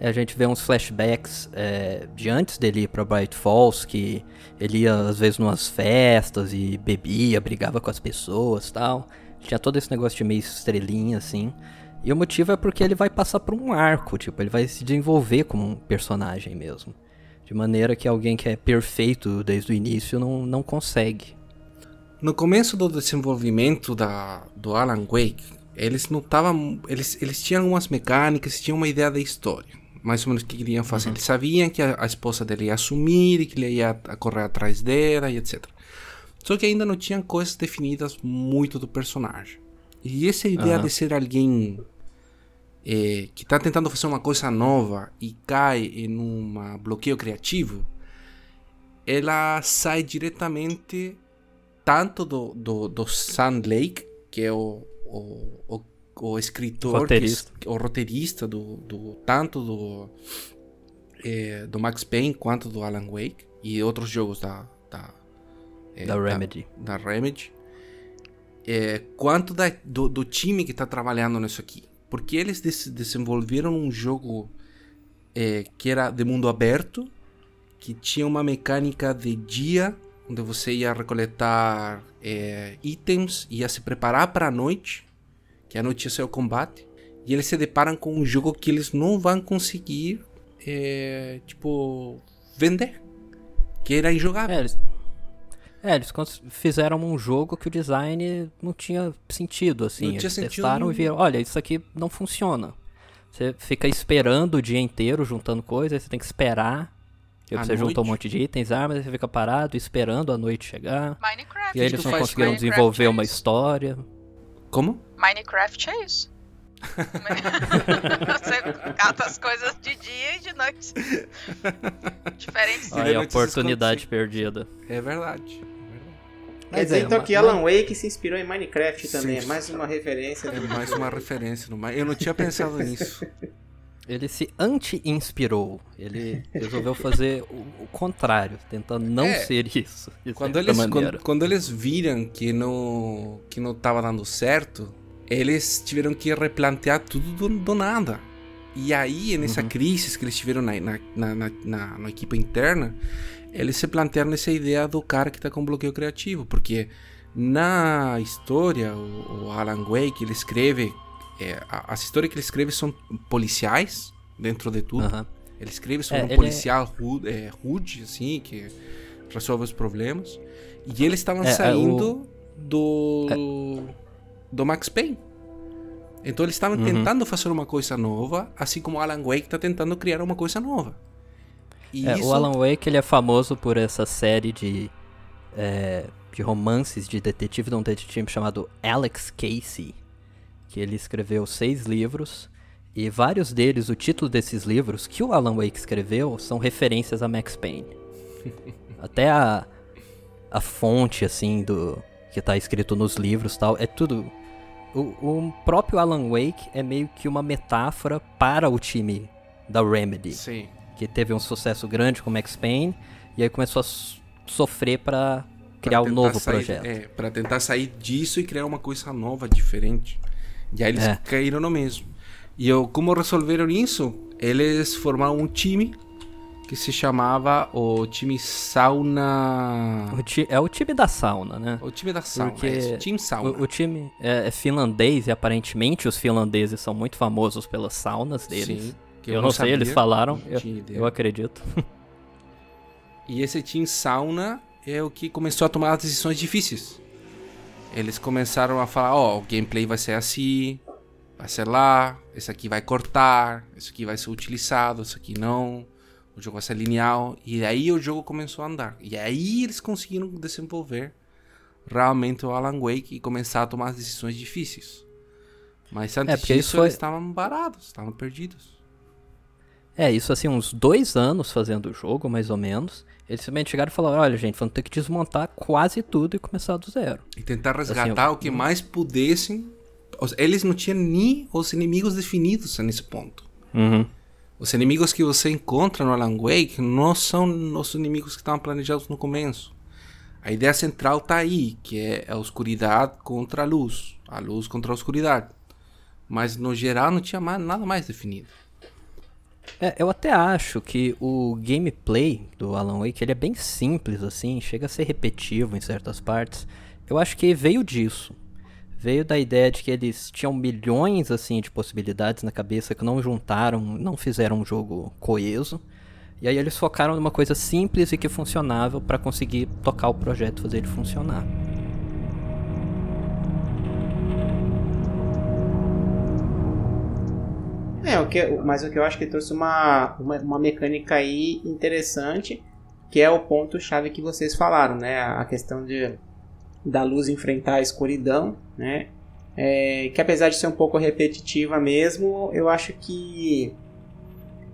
Speaker 4: A gente vê uns flashbacks é, de antes dele ir pra Bright Falls, que ele ia às vezes numas festas e bebia, brigava com as pessoas tal. Tinha todo esse negócio de meio estrelinha, assim. E o motivo é porque ele vai passar por um arco, tipo, ele vai se desenvolver como um personagem mesmo. De maneira que alguém que é perfeito desde o início não, não consegue.
Speaker 5: No começo do desenvolvimento da, do Alan Wake, eles não estavam. Eles, eles tinham algumas mecânicas, tinham uma ideia da história. Mais ou menos o que queriam fazer. Eles sabiam que a, a esposa dele ia assumir e que ele ia correr atrás dela e etc. Só que ainda não tinham coisas definidas muito do personagem. E essa ideia
Speaker 4: Aham.
Speaker 5: de ser alguém eh, que está tentando fazer uma coisa nova e cai em um bloqueio criativo, ela sai diretamente tanto do, do, do Sam Lake, que é o, o, o, o escritor, que
Speaker 4: Roteirista.
Speaker 5: es- o roteirista do, do tanto do, eh, do Max Payne quanto do Alan Wake e outros jogos da, da, eh,
Speaker 4: Da Remedy.
Speaker 5: Da, Remedy. Eh, quanto da, do, do time que está trabalhando nisso aqui. Porque eles des- desenvolveram um jogo que era de mundo aberto, que tinha uma mecânica de dia, onde você ia recoletar eh, itens, ia se preparar para a noite, que a noite ia ser o combate, e eles se deparam com um jogo que eles não vão conseguir, eh, tipo, vender, que era injogável.
Speaker 4: É, eles, é, eles fizeram um jogo que o design não tinha sentido, assim.
Speaker 5: Não tinha
Speaker 4: eles
Speaker 5: sentido
Speaker 4: testaram
Speaker 5: nenhum.
Speaker 4: e viram, olha, isso aqui não funciona. Você fica esperando o dia inteiro juntando coisas, aí você tem que esperar. Tipo, você junta um monte de itens, armas, aí você fica parado esperando a noite chegar.
Speaker 2: Minecraft.
Speaker 4: E aí eles não conseguiram
Speaker 2: Minecraft
Speaker 4: desenvolver
Speaker 2: é
Speaker 4: uma história.
Speaker 5: Como?
Speaker 2: Minecraft é isso. Você cata as coisas de dia e de noite. Diferentes.
Speaker 5: Olha,
Speaker 4: Aí a oportunidade perdida.
Speaker 5: É verdade.
Speaker 1: Quer
Speaker 4: Mas
Speaker 1: dizer
Speaker 4: é,
Speaker 1: então
Speaker 4: ma-
Speaker 1: que Alan Wake se inspirou em Minecraft também.
Speaker 5: Sim.
Speaker 1: É mais uma referência.
Speaker 5: É mais uma referência. No... Eu não tinha pensado nisso.
Speaker 4: Ele se anti-inspirou. Ele resolveu fazer o, o contrário, tentando não
Speaker 5: É.
Speaker 4: ser isso.
Speaker 5: Quando eles, quando, quando eles viram que não, que não tava dando certo, eles tiveram que replantear tudo do, do nada. E aí, nessa
Speaker 4: Uhum.
Speaker 5: crise que eles tiveram na, na, na, na, na- na equipe interna, eles se plantearam essa ideia do cara que tá com bloqueio criativo. Porque na história, o, o Alan Wake, ele escreve... é, as histórias que ele escreve são policiais, dentro de tudo. Ele escreve sobre
Speaker 4: É,
Speaker 5: um
Speaker 4: é-
Speaker 5: policial rude, é, rude, assim, que resolve os problemas. E eles estavam
Speaker 4: É, é,
Speaker 5: saindo do. do Max Payne. Então eles estavam
Speaker 4: Uhum.
Speaker 5: tentando fazer uma coisa nova, assim como Alan Wake está tentando criar uma coisa nova.
Speaker 4: É,
Speaker 5: isso
Speaker 4: O Alan Wake ele é famoso por essa série de, é, de romances de detetive de um detetive chamado Alex Casey, que ele escreveu seis livros e vários deles, o título desses livros que o Alan Wake escreveu são referências a Max Payne. Até a, a fonte assim do que tá escrito nos livros tal é tudo o, o próprio Alan Wake é meio que uma metáfora para o time da Remedy
Speaker 5: Sim.
Speaker 4: que teve um sucesso grande com Max Payne e aí começou a so- sofrer pra criar um novo
Speaker 5: sair-
Speaker 4: projeto.
Speaker 5: É, para tentar sair disso e criar uma coisa nova, diferente. E aí eles
Speaker 4: É.
Speaker 5: caíram no mesmo. E eu, como resolveram isso? Eles formaram um time que se chamava o time Sauna.
Speaker 4: O ti- é o time da sauna, né?
Speaker 5: O time da sauna.
Speaker 4: Porque
Speaker 5: é time Sauna.
Speaker 4: O, o time é, é finlandês e aparentemente os finlandeses são muito famosos pelas saunas deles.
Speaker 5: Sim, que
Speaker 4: eu, não sei,
Speaker 5: sabia,
Speaker 4: eles falaram,
Speaker 5: não
Speaker 4: eu, eu acredito.
Speaker 5: E esse time Sauna é o que começou a tomar as decisões difíceis. Eles começaram a falar, ó, o gameplay vai ser assim, vai ser lá, esse aqui vai cortar, esse aqui vai ser utilizado, esse aqui não. O jogo vai ser linear. E aí o jogo começou a andar. E aí eles conseguiram desenvolver realmente o Alan Wake e começar a tomar as decisões difíceis. Mas antes
Speaker 4: É,
Speaker 5: disso
Speaker 4: isso foi-
Speaker 5: eles estavam parados, estavam perdidos.
Speaker 4: É, isso assim, uns dois anos fazendo o jogo, mais ou menos. Eles simplesmente chegaram e falaram, olha gente, vamos ter que desmontar quase tudo e começar do zero.
Speaker 5: E tentar
Speaker 4: Assim,
Speaker 5: resgatar
Speaker 4: eu-
Speaker 5: o que mais pudessem eles não tinham nem os inimigos definidos nesse ponto.
Speaker 4: Uhum.
Speaker 5: Os inimigos que você encontra no Alan Wake não são os inimigos que estavam planejados no começo. A ideia central está aí, que é a oscuridade contra a luz, a luz contra a oscuridade. Mas no geral não tinha mais, nada mais definido.
Speaker 4: É, eu até acho que o gameplay do Alan Wake ele é bem simples assim, chega a ser repetitivo em certas partes. Eu acho que veio disso. Veio da ideia de que eles tinham milhões assim de possibilidades na cabeça que não juntaram, não fizeram um jogo coeso. E aí eles focaram numa coisa simples e que funcionava para conseguir tocar o projeto, fazer ele funcionar.
Speaker 1: É, o que, mas o que eu acho que trouxe uma, uma, uma mecânica aí interessante, que é o ponto-chave que vocês falaram, né? A questão de da luz enfrentar a escuridão, né? É, que apesar de ser um pouco repetitiva mesmo, eu acho que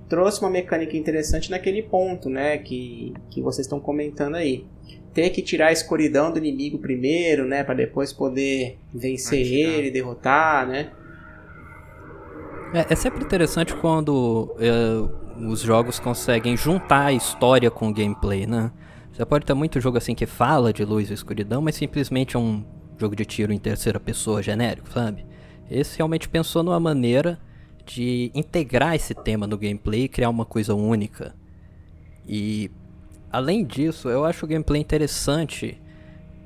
Speaker 1: trouxe uma mecânica interessante naquele ponto, né? Que, que vocês estão comentando aí. Ter que tirar a escuridão do inimigo primeiro, né? Para depois poder vencer ele, derrotar, né?
Speaker 4: É, é sempre interessante quando é, os jogos conseguem juntar a história com o gameplay, né? Você pode ter muito jogo assim que fala de luz e escuridão, mas simplesmente é um jogo de tiro em terceira pessoa genérico, sabe? Esse realmente pensou numa maneira de integrar esse tema no gameplay e criar uma coisa única. E além disso, eu acho o gameplay interessante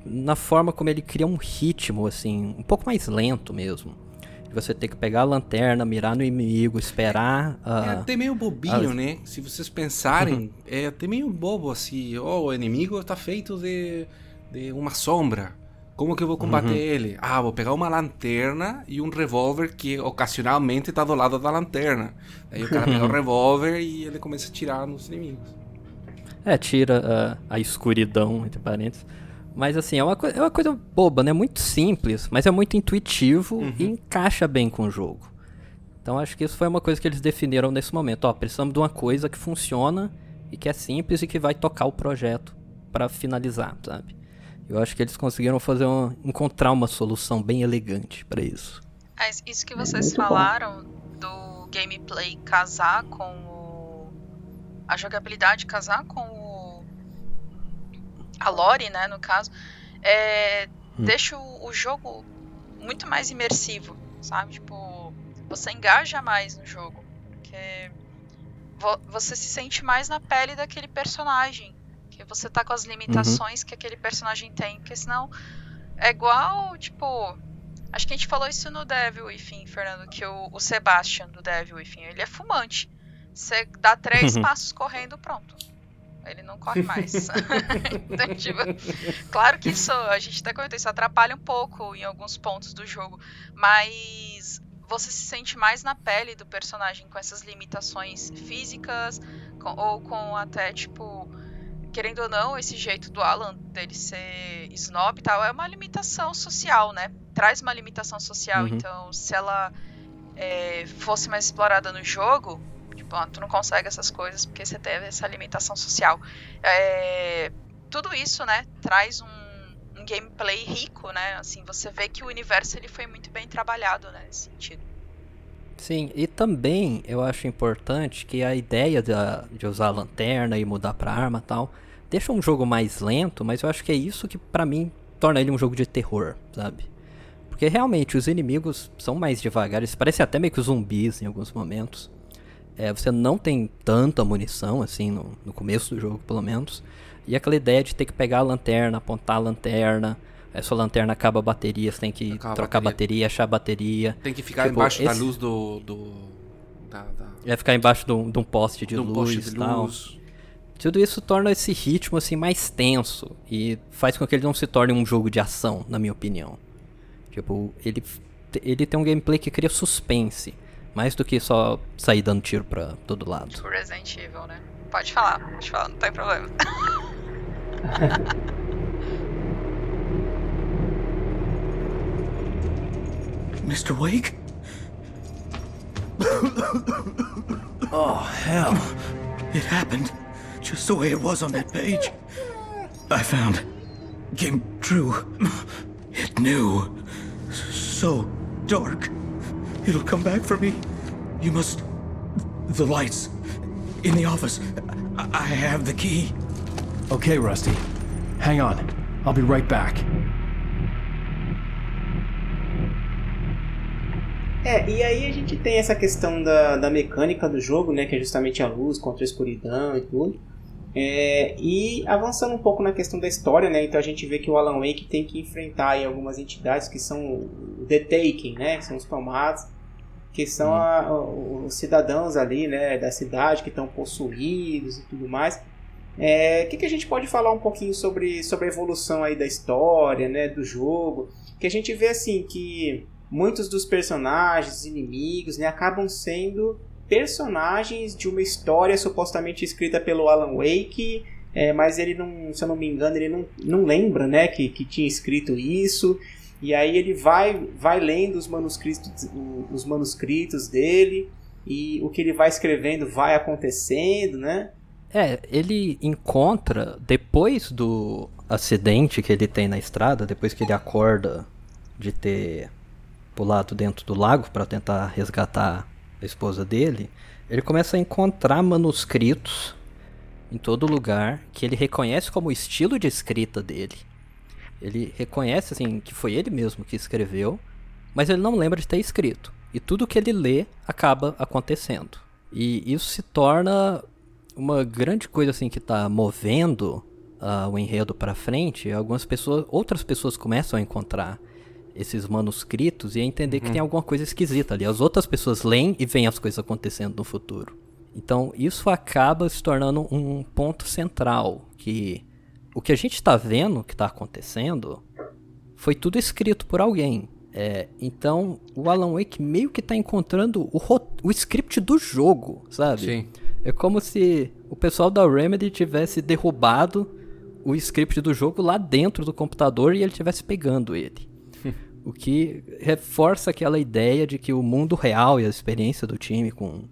Speaker 4: na forma como ele cria um ritmo assim, um pouco mais lento mesmo você ter que pegar a lanterna, mirar no inimigo, esperar. Uh,
Speaker 5: é até meio bobinho, né? Se vocês pensarem, uhum. é até meio bobo assim. Oh, o inimigo está feito de, de uma sombra. Como que eu vou combater uhum. ele? Ah, vou pegar uma lanterna e um revólver que ocasionalmente está do lado da lanterna. Aí o cara pega o revólver e ele começa a tirar nos inimigos.
Speaker 4: É, tira uh, a escuridão, entre parênteses. Mas assim, é uma, é uma coisa boba, né? Muito simples, mas é muito intuitivo uhum. e encaixa bem com o jogo. Então acho que isso foi uma coisa que eles definiram nesse momento. Ó, precisamos de uma coisa que funciona e que é simples e que vai tocar o projeto para finalizar, sabe? Eu acho que eles conseguiram fazer uma, encontrar uma solução bem elegante para isso.
Speaker 2: É, isso que vocês falaram do gameplay casar com o... a jogabilidade casar com a lore, né, no caso, é, hum. deixa o, o, jogo muito mais imersivo, sabe? Tipo, você engaja mais no jogo, porque vo, você se sente mais na pele daquele personagem, que você tá com as limitações uhum. que aquele personagem tem, porque senão é igual, tipo, acho que a gente falou isso no Devil enfim, Fernando, que o, o Sebastian do Devil enfim, ele é fumante. Você dá três uhum. passos correndo, pronto ele não corre mais. então, tipo, claro que isso, a gente até comentou, isso atrapalha um pouco em alguns pontos do jogo, mas você se sente mais na pele do personagem com essas limitações físicas, com, ou com até, tipo, querendo ou não, esse jeito do Alan dele ser snob e tal, é uma limitação social, né? Traz uma limitação social, uhum. então se ela é, fosse mais explorada no jogo, Ah, tu não consegue essas coisas porque você teve essa limitação social. É, tudo isso, né, traz um, um, gameplay rico, né? Assim, você vê que o universo ele foi muito bem trabalhado né, nesse sentido.
Speaker 4: Sim, e também eu acho importante que a ideia de, de usar a lanterna e mudar pra arma tal, deixa um jogo mais lento, mas eu acho que é isso que para mim torna ele um jogo de terror, sabe? Porque realmente os inimigos são mais devagares, parecem até meio que zumbis em alguns momentos. É, você não tem tanta munição, assim, no, no começo do jogo, pelo menos. E aquela ideia de ter que pegar a lanterna, apontar a lanterna. É, sua lanterna acaba a bateria, você tem que acaba trocar a bateria. bateria, achar a bateria.
Speaker 5: Tem que ficar tipo, embaixo esse... da luz do. do da, da...
Speaker 4: É ficar embaixo de um, de um poste de, luz, poste de tal. luz. Tudo isso torna esse ritmo assim mais tenso e faz com que ele não se torne um jogo de ação, na minha opinião. Tipo, ele, ele tem um gameplay que cria suspense. Mais do que só sair dando tiro pra todo lado.
Speaker 2: Tipo Resident Evil, né? Pode falar, pode falar, não tem problema.
Speaker 6: Mr. Wake? oh, hell. It happened just the way it was on that page. I found. Came true. It knew. So
Speaker 10: dark. It'll come back for me. You must. The lights. In the office. I, have the key.
Speaker 6: Okay, Rusty. Hang on. I'll be right back.
Speaker 1: É, e aí a gente tem essa questão da, da mecânica do jogo, né? Que é justamente a luz contra a escuridão e tudo. É, e avançando um pouco na questão da história, né? Então a gente vê que o Alan Wake tem que enfrentar aí, algumas entidades que são o The Taken, né? Que são os tomados, que são a, os cidadãos ali, né? Da cidade que estão possuídos e tudo mais. É, o que, que a gente pode falar um pouquinho sobre, sobre a evolução aí da história, né? Do jogo, que a gente vê assim que muitos dos personagens, inimigos, né? Acabam sendo personagens de uma história supostamente escrita pelo Alan Wake, é, mas ele não, se eu não me engano, ele não, não lembra, né, que, que tinha escrito isso. E aí ele vai, vai lendo os manuscritos, os manuscritos dele e o que ele vai escrevendo vai acontecendo, né?
Speaker 4: É, ele encontra depois do acidente que ele tem na estrada, depois que ele acorda de ter pulado dentro do lago para tentar resgatar a esposa dele, ele começa a encontrar manuscritos em todo lugar que ele reconhece como o estilo de escrita dele. Ele reconhece assim que foi ele mesmo que escreveu, mas ele não lembra de ter escrito. E tudo que ele lê acaba acontecendo. E isso se torna uma grande coisa assim que está movendo uh, o enredo para frente. Algumas pessoas, outras pessoas começam a encontrar esses manuscritos e a entender uhum. que tem alguma coisa esquisita ali. As outras pessoas leem e veem as coisas acontecendo no futuro. Então isso acaba se tornando um ponto central que o que a gente está vendo que está acontecendo foi tudo escrito por alguém. É, então o Alan Wake meio que está encontrando o, o script do jogo, sabe?
Speaker 5: Sim.
Speaker 4: É como se o pessoal da Remedy tivesse derrubado o script do jogo lá dentro do computador e ele tivesse pegando ele. O que reforça aquela ideia de que o mundo real e a experiência do time com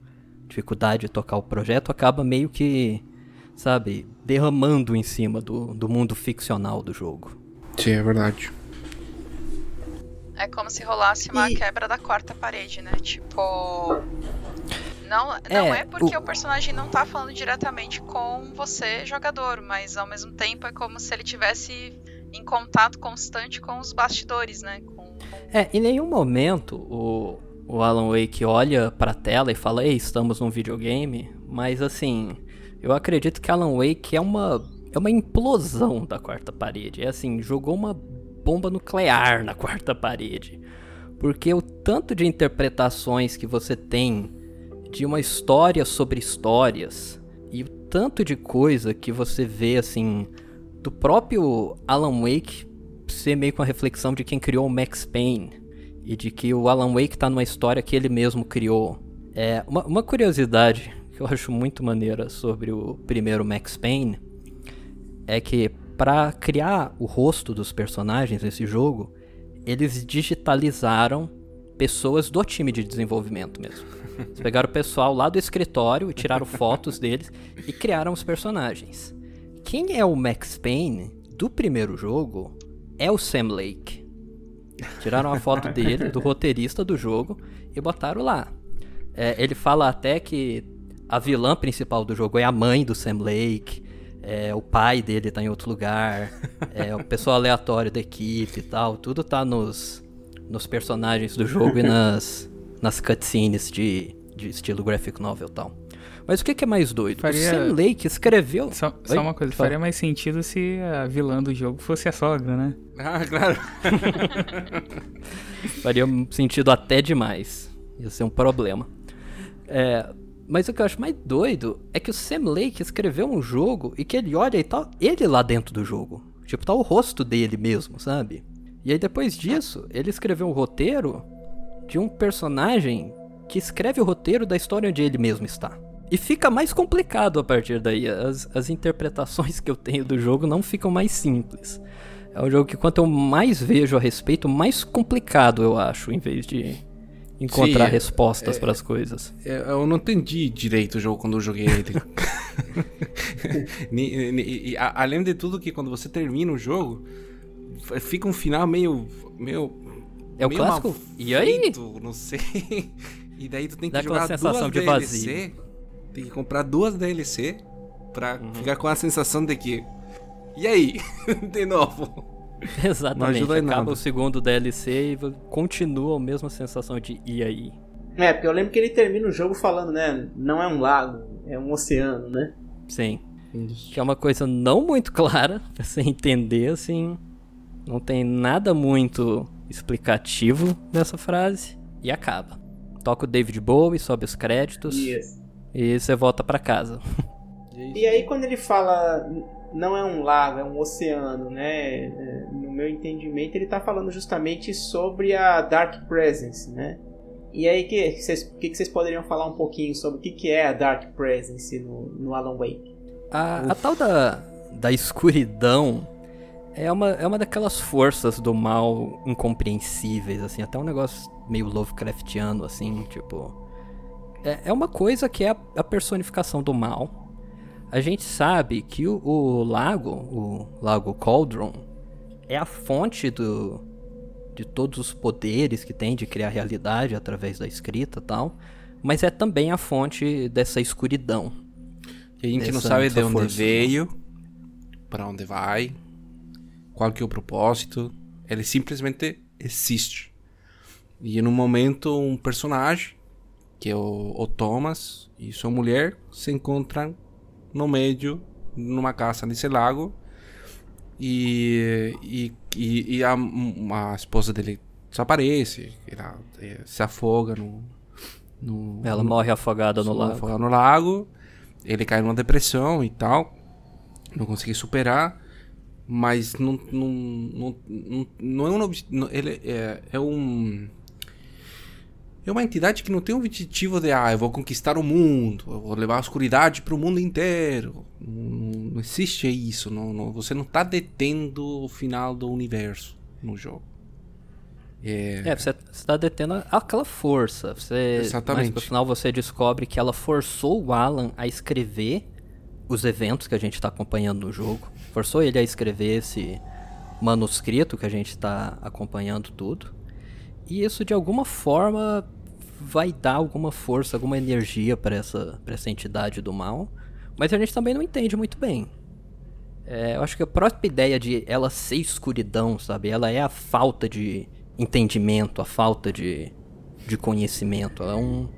Speaker 4: dificuldade de tocar o projeto acaba meio que, sabe, derramando em cima do, do mundo ficcional do jogo.
Speaker 5: Sim, é verdade.
Speaker 2: É como se rolasse uma e... quebra da quarta parede, né? Tipo. Não, não é, é porque o... o... personagem não tá falando diretamente com você, jogador, mas ao mesmo tempo é como se ele tivesse em contato constante com os bastidores, né?
Speaker 4: É, em nenhum momento o, o Alan Wake olha pra tela e fala, ei, estamos num videogame, mas assim, eu acredito que Alan Wake é uma, é uma implosão da quarta parede. É assim, jogou uma bomba nuclear na quarta parede. Porque o tanto de interpretações que você tem de uma história sobre histórias e o tanto de coisa que você vê assim do próprio Alan Wake ser meio com a reflexão de quem criou o Max Payne e de que o Alan Wake está numa história que ele mesmo criou. É uma, uma curiosidade que eu acho muito maneira sobre o primeiro Max Payne é que para criar o rosto dos personagens nesse jogo, eles digitalizaram pessoas do time de desenvolvimento mesmo. Eles pegaram o pessoal lá do escritório e tiraram fotos deles e criaram os personagens. Quem é o Max Payne do primeiro jogo é o Sam Lake. Tiraram a foto dele, do roteirista do jogo, e botaram lá. É, ele fala até que a vilã principal do jogo é a mãe do Sam Lake, é, o pai dele tá em outro lugar, é, o pessoal aleatório da equipe e tal. Tudo tá nos, nos personagens do jogo e nas, nas cutscenes de, de estilo graphic novel e tal. Mas o que, que é mais doido? Faria... O Sam Lake escreveu.
Speaker 3: Só, só uma coisa, faria mais sentido se a vilã do jogo fosse a sogra, né?
Speaker 5: Ah, claro.
Speaker 4: faria sentido até demais. Ia ser um problema. É, mas o que eu acho mais doido é que o Sam Lake escreveu um jogo e que ele olha e tá ele lá dentro do jogo. Tipo, tá o rosto dele mesmo, sabe? E aí depois disso, ele escreveu um roteiro de um personagem que escreve o roteiro da história onde ele mesmo está. E fica mais complicado a partir daí. As, as interpretações que eu tenho do jogo não ficam mais simples. É um jogo que quanto eu mais vejo a respeito, mais complicado eu acho, em vez de encontrar Sim, é, respostas é, para as coisas.
Speaker 5: É, eu não entendi direito o jogo quando eu joguei ele. e, e, a, além de tudo que quando você termina o jogo, fica um final meio, meio
Speaker 4: É o
Speaker 5: meio
Speaker 4: clássico?
Speaker 5: mal
Speaker 4: E aí?
Speaker 5: não sei. E daí tu tem que
Speaker 4: Dá
Speaker 5: jogar
Speaker 4: sensação
Speaker 5: duas
Speaker 4: de
Speaker 5: DLC. Tem que comprar duas DLC pra
Speaker 4: Uhum.
Speaker 5: ficar com a sensação de que. E aí? de novo. Não
Speaker 4: Exatamente.
Speaker 5: em
Speaker 4: Acaba
Speaker 5: nada.
Speaker 4: o segundo DLC e continua a mesma sensação de e aí?
Speaker 1: É, porque eu lembro que ele termina o jogo falando, né? Não é um lago, é um oceano, né?
Speaker 4: Sim. Que é uma coisa não muito clara pra você entender, assim. Não tem nada muito explicativo nessa frase. E acaba. Toca o David Bowie, sobe os créditos.
Speaker 1: Isso.
Speaker 4: E você volta pra casa.
Speaker 1: E aí quando ele fala não é um lago, é um oceano, né? É, No meu entendimento, ele tá falando justamente sobre a Dark Presence, né? E aí, que vocês, que, que vocês poderiam falar um pouquinho sobre o que, que é a Dark Presence no, no Alan Wake?
Speaker 4: A, a tal da, da escuridão é uma, é uma daquelas forças do mal incompreensíveis, assim, até um negócio meio Lovecraftiano, assim, tipo. É, é uma coisa que é a, a personificação do mal. A gente sabe que o, o lago, o lago Cauldron, é a fonte do, de todos os poderes que tem de criar realidade através da escrita e tal, mas é também a fonte dessa escuridão.
Speaker 5: Que a gente não sabe de onde
Speaker 4: força,
Speaker 5: veio, pra onde vai, qual que é o propósito. Ele simplesmente existe. E no momento um personagem, que é o, o Thomas e sua mulher, se encontram no meio, numa casa nesse lago. E, e, e, e a, a esposa dele desaparece, ela eh, se afoga no, no
Speaker 4: Ela
Speaker 5: no-
Speaker 4: morre afogada no lago.
Speaker 5: afoga no lago. Ele cai numa depressão e tal. Não consegui superar. Mas não, não, não, não, não é um. Ele é, é um. É uma entidade que não tem o objetivo de, ah, eu vou conquistar o mundo, eu vou levar a oscuridade para o mundo inteiro. Não, não existe isso. Não, não- você não tá detendo o final do universo no jogo. É,
Speaker 4: É, você está detendo aquela força. Você,
Speaker 5: Exatamente.
Speaker 4: Mas no final você descobre que ela forçou o Alan a escrever os eventos que a gente está acompanhando no jogo. Forçou ele a escrever esse manuscrito que a gente está acompanhando tudo. E isso de alguma forma vai dar alguma força, alguma energia para essa, pra essa entidade do mal. Mas a gente também não entende muito bem. É, eu acho que a própria ideia de ela ser escuridão, sabe? Ela é a falta de entendimento, a falta de, de conhecimento. Ela é, um,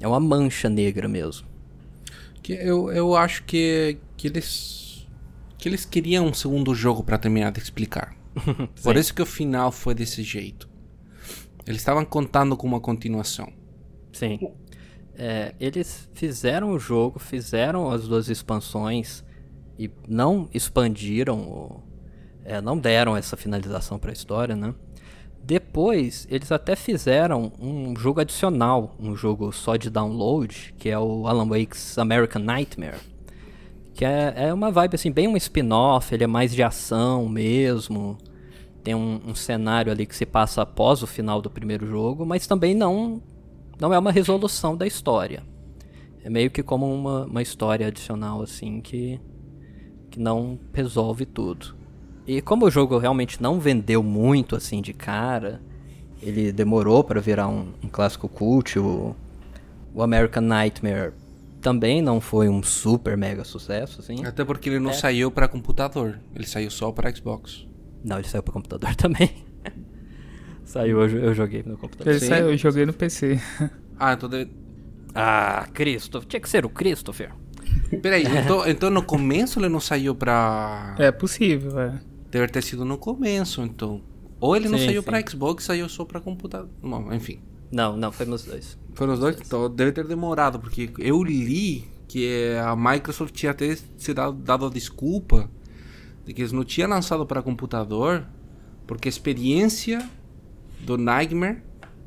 Speaker 4: é uma mancha negra mesmo.
Speaker 5: Que eu, eu acho que, que eles que eles queriam um segundo jogo pra terminar de explicar. Por isso que o final foi desse jeito. Eles estavam contando com uma continuação.
Speaker 4: Sim. É, eles fizeram o jogo, fizeram as duas expansões e não expandiram, é, não deram essa finalização para a história, né? Depois, eles até fizeram um jogo adicional, um jogo só de download, que é o Alan Wake's American Nightmare. Que é, é uma vibe assim, bem um spin-off, ele é mais de ação mesmo. Tem um, um cenário ali que se passa após o final do primeiro jogo, mas também não, não é uma resolução da história. É meio que como uma, uma história adicional, assim, que, que não resolve tudo. E como o jogo realmente não vendeu muito, assim, de cara, ele demorou para virar um, um clássico cult, o, o American Nightmare também não foi um super mega sucesso, assim.
Speaker 5: Até porque ele não
Speaker 4: É.
Speaker 5: saiu pra computador. Ele saiu só pra Xbox.
Speaker 4: Não, ele saiu pro computador também. saiu, eu, eu joguei no computador.
Speaker 3: Ele
Speaker 5: Sim.
Speaker 3: saiu, eu joguei no PC.
Speaker 5: Ah, então deve...
Speaker 4: Ah, Christopher. Tinha que ser o Christopher.
Speaker 5: Peraí, então, então no começo ele não saiu pra...
Speaker 3: É possível, é.
Speaker 5: Deve ter sido no começo, então. Ou ele não
Speaker 4: Sim,
Speaker 5: saiu
Speaker 4: sim.
Speaker 5: pra Xbox, saiu só pra computador. Bom, enfim.
Speaker 4: Não, não, foi nos dois.
Speaker 5: Foram os dois, então deve ter demorado, porque eu li que a Microsoft tinha até se dado, dado a desculpa de que eles não tinham lançado para computador, porque a experiência do Nightmare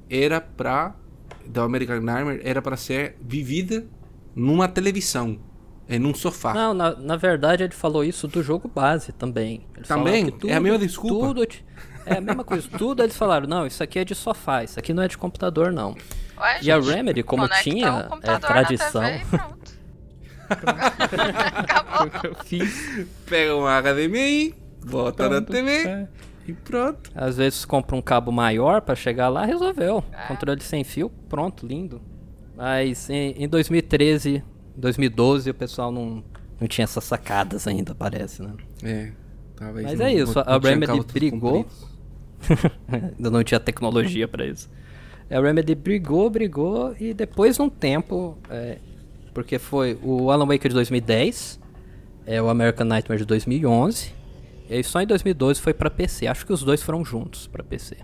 Speaker 5: era para do American Nightmare era para ser vivida numa televisão, em um sofá.
Speaker 4: Não, na, na verdade ele falou isso do jogo base também. Eles
Speaker 5: Também?
Speaker 4: que
Speaker 5: É a mesma desculpa?
Speaker 4: Tudo, é a mesma coisa. Tudo eles falaram, não, isso aqui é de sofá, isso aqui não é de computador, não.
Speaker 2: Ué,
Speaker 4: E a
Speaker 2: gente,
Speaker 4: Remedy, como
Speaker 2: conecta
Speaker 4: tinha é, tradição.
Speaker 2: TV e. Acabou.
Speaker 3: Foi o que eu fiz.
Speaker 5: Pega uma HDMI, bota na
Speaker 3: Pronto,
Speaker 5: TV
Speaker 3: é.
Speaker 5: E pronto.
Speaker 4: Às vezes compra um cabo maior pra chegar lá, resolveu. Controle sem fio, pronto, lindo. Mas em, em 2013, 2012, o pessoal não, não tinha essas sacadas ainda, parece, né?
Speaker 5: É, talvez
Speaker 4: Mas
Speaker 5: não-
Speaker 4: é isso,
Speaker 5: não-
Speaker 4: a Remedy brigou. Ainda não tinha tecnologia pra isso. A Remedy brigou, brigou e depois de um tempo, é, porque foi o Alan Wake de 2010, é o American Nightmare de 2011, e aí só em 2012 foi pra PC. Acho que os dois foram juntos pra PC.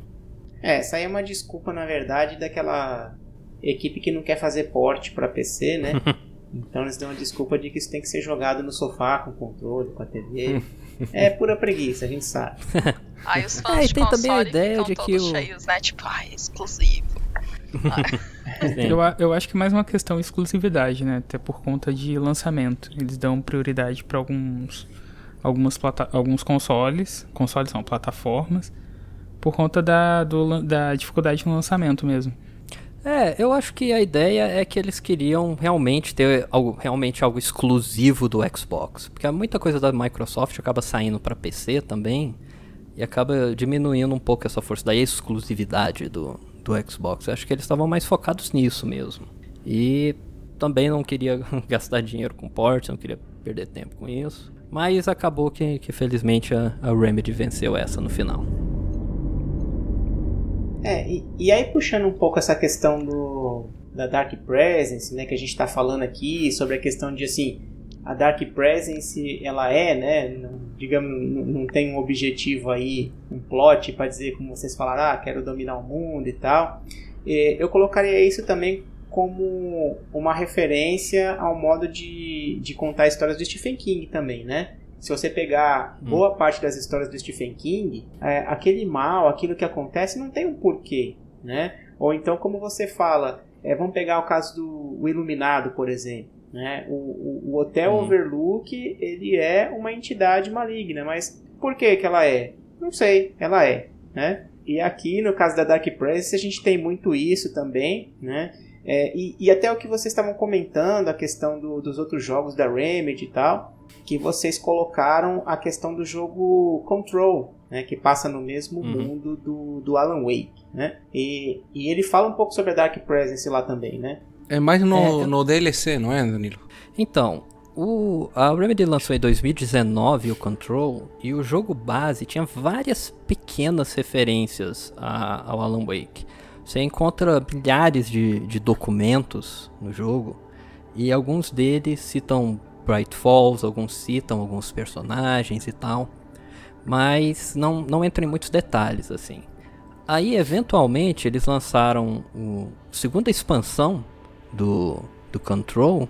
Speaker 1: É, essa aí é uma desculpa, na verdade, daquela equipe que não quer fazer porte pra PC, né? Então eles dão a desculpa de que isso tem que ser jogado no sofá, com controle, com a TV. É pura preguiça, a gente sabe.
Speaker 2: Aí os fãs
Speaker 4: É, e
Speaker 2: de
Speaker 4: tem também a ideia
Speaker 2: ficam
Speaker 4: de que
Speaker 2: todos
Speaker 4: o-
Speaker 2: cheios, né? Tipo, ai, exclusivo.
Speaker 3: Eu, eu acho que é mais uma questão de exclusividade, né? Até por conta de lançamento. Eles dão prioridade para alguns algumas plata alguns consoles, consoles são plataformas, por conta da, do da dificuldade no lançamento mesmo.
Speaker 4: É, eu acho que a ideia é que eles queriam realmente ter algo, realmente algo exclusivo do Xbox. Porque muita coisa da Microsoft acaba saindo para PC também. E acaba diminuindo um pouco essa força da exclusividade do, do Xbox. Eu acho que eles estavam mais focados nisso mesmo. E também não queria gastar dinheiro com porte, não queria perder tempo com isso. Mas acabou que, que felizmente a, a Remedy venceu essa no final.
Speaker 1: É, e, e aí puxando um pouco essa questão do da Dark Presence, né, que a gente está falando aqui sobre a questão de assim, a Dark Presence, ela é, né, não- digamos, não, não tem um objetivo aí, um plot para dizer como vocês falaram, ah, quero dominar o mundo e tal. É, eu colocaria isso também como uma referência ao modo de, de contar histórias do Stephen King também, né? Se você pegar
Speaker 4: Hum.
Speaker 1: boa parte das histórias do Stephen King, é, aquele mal, aquilo que acontece, não tem um porquê, né? Ou então, como você fala, é, vamos pegar o caso do Iluminado, por exemplo. Né? O, o, o Hotel
Speaker 4: Hum.
Speaker 1: Overlook, ele é uma entidade maligna, mas por que que ela é? Não sei, ela é, né? E aqui, no caso da Dark Presence, a gente tem muito isso também, né? É, e, e até o que vocês estavam comentando, a questão do- dos outros jogos da Remedy e tal, que vocês colocaram a questão do jogo Control, né, que passa no mesmo
Speaker 4: Uhum.
Speaker 1: mundo do, do Alan Wake, né? E, e ele fala um pouco sobre a Dark Presence lá também, né?
Speaker 5: É mais no,
Speaker 4: É,
Speaker 5: no DLC, não é, Danilo?
Speaker 4: Então, o, a Remedy lançou em 2019 o Control e o jogo base tinha várias pequenas referências a- ao Alan Wake. Você encontra milhares de, de documentos no jogo e alguns deles citam Bright Falls, alguns citam alguns personagens e tal, mas não, não entram em muitos detalhes assim. Aí, eventualmente, eles lançaram o segunda expansão do, do Control,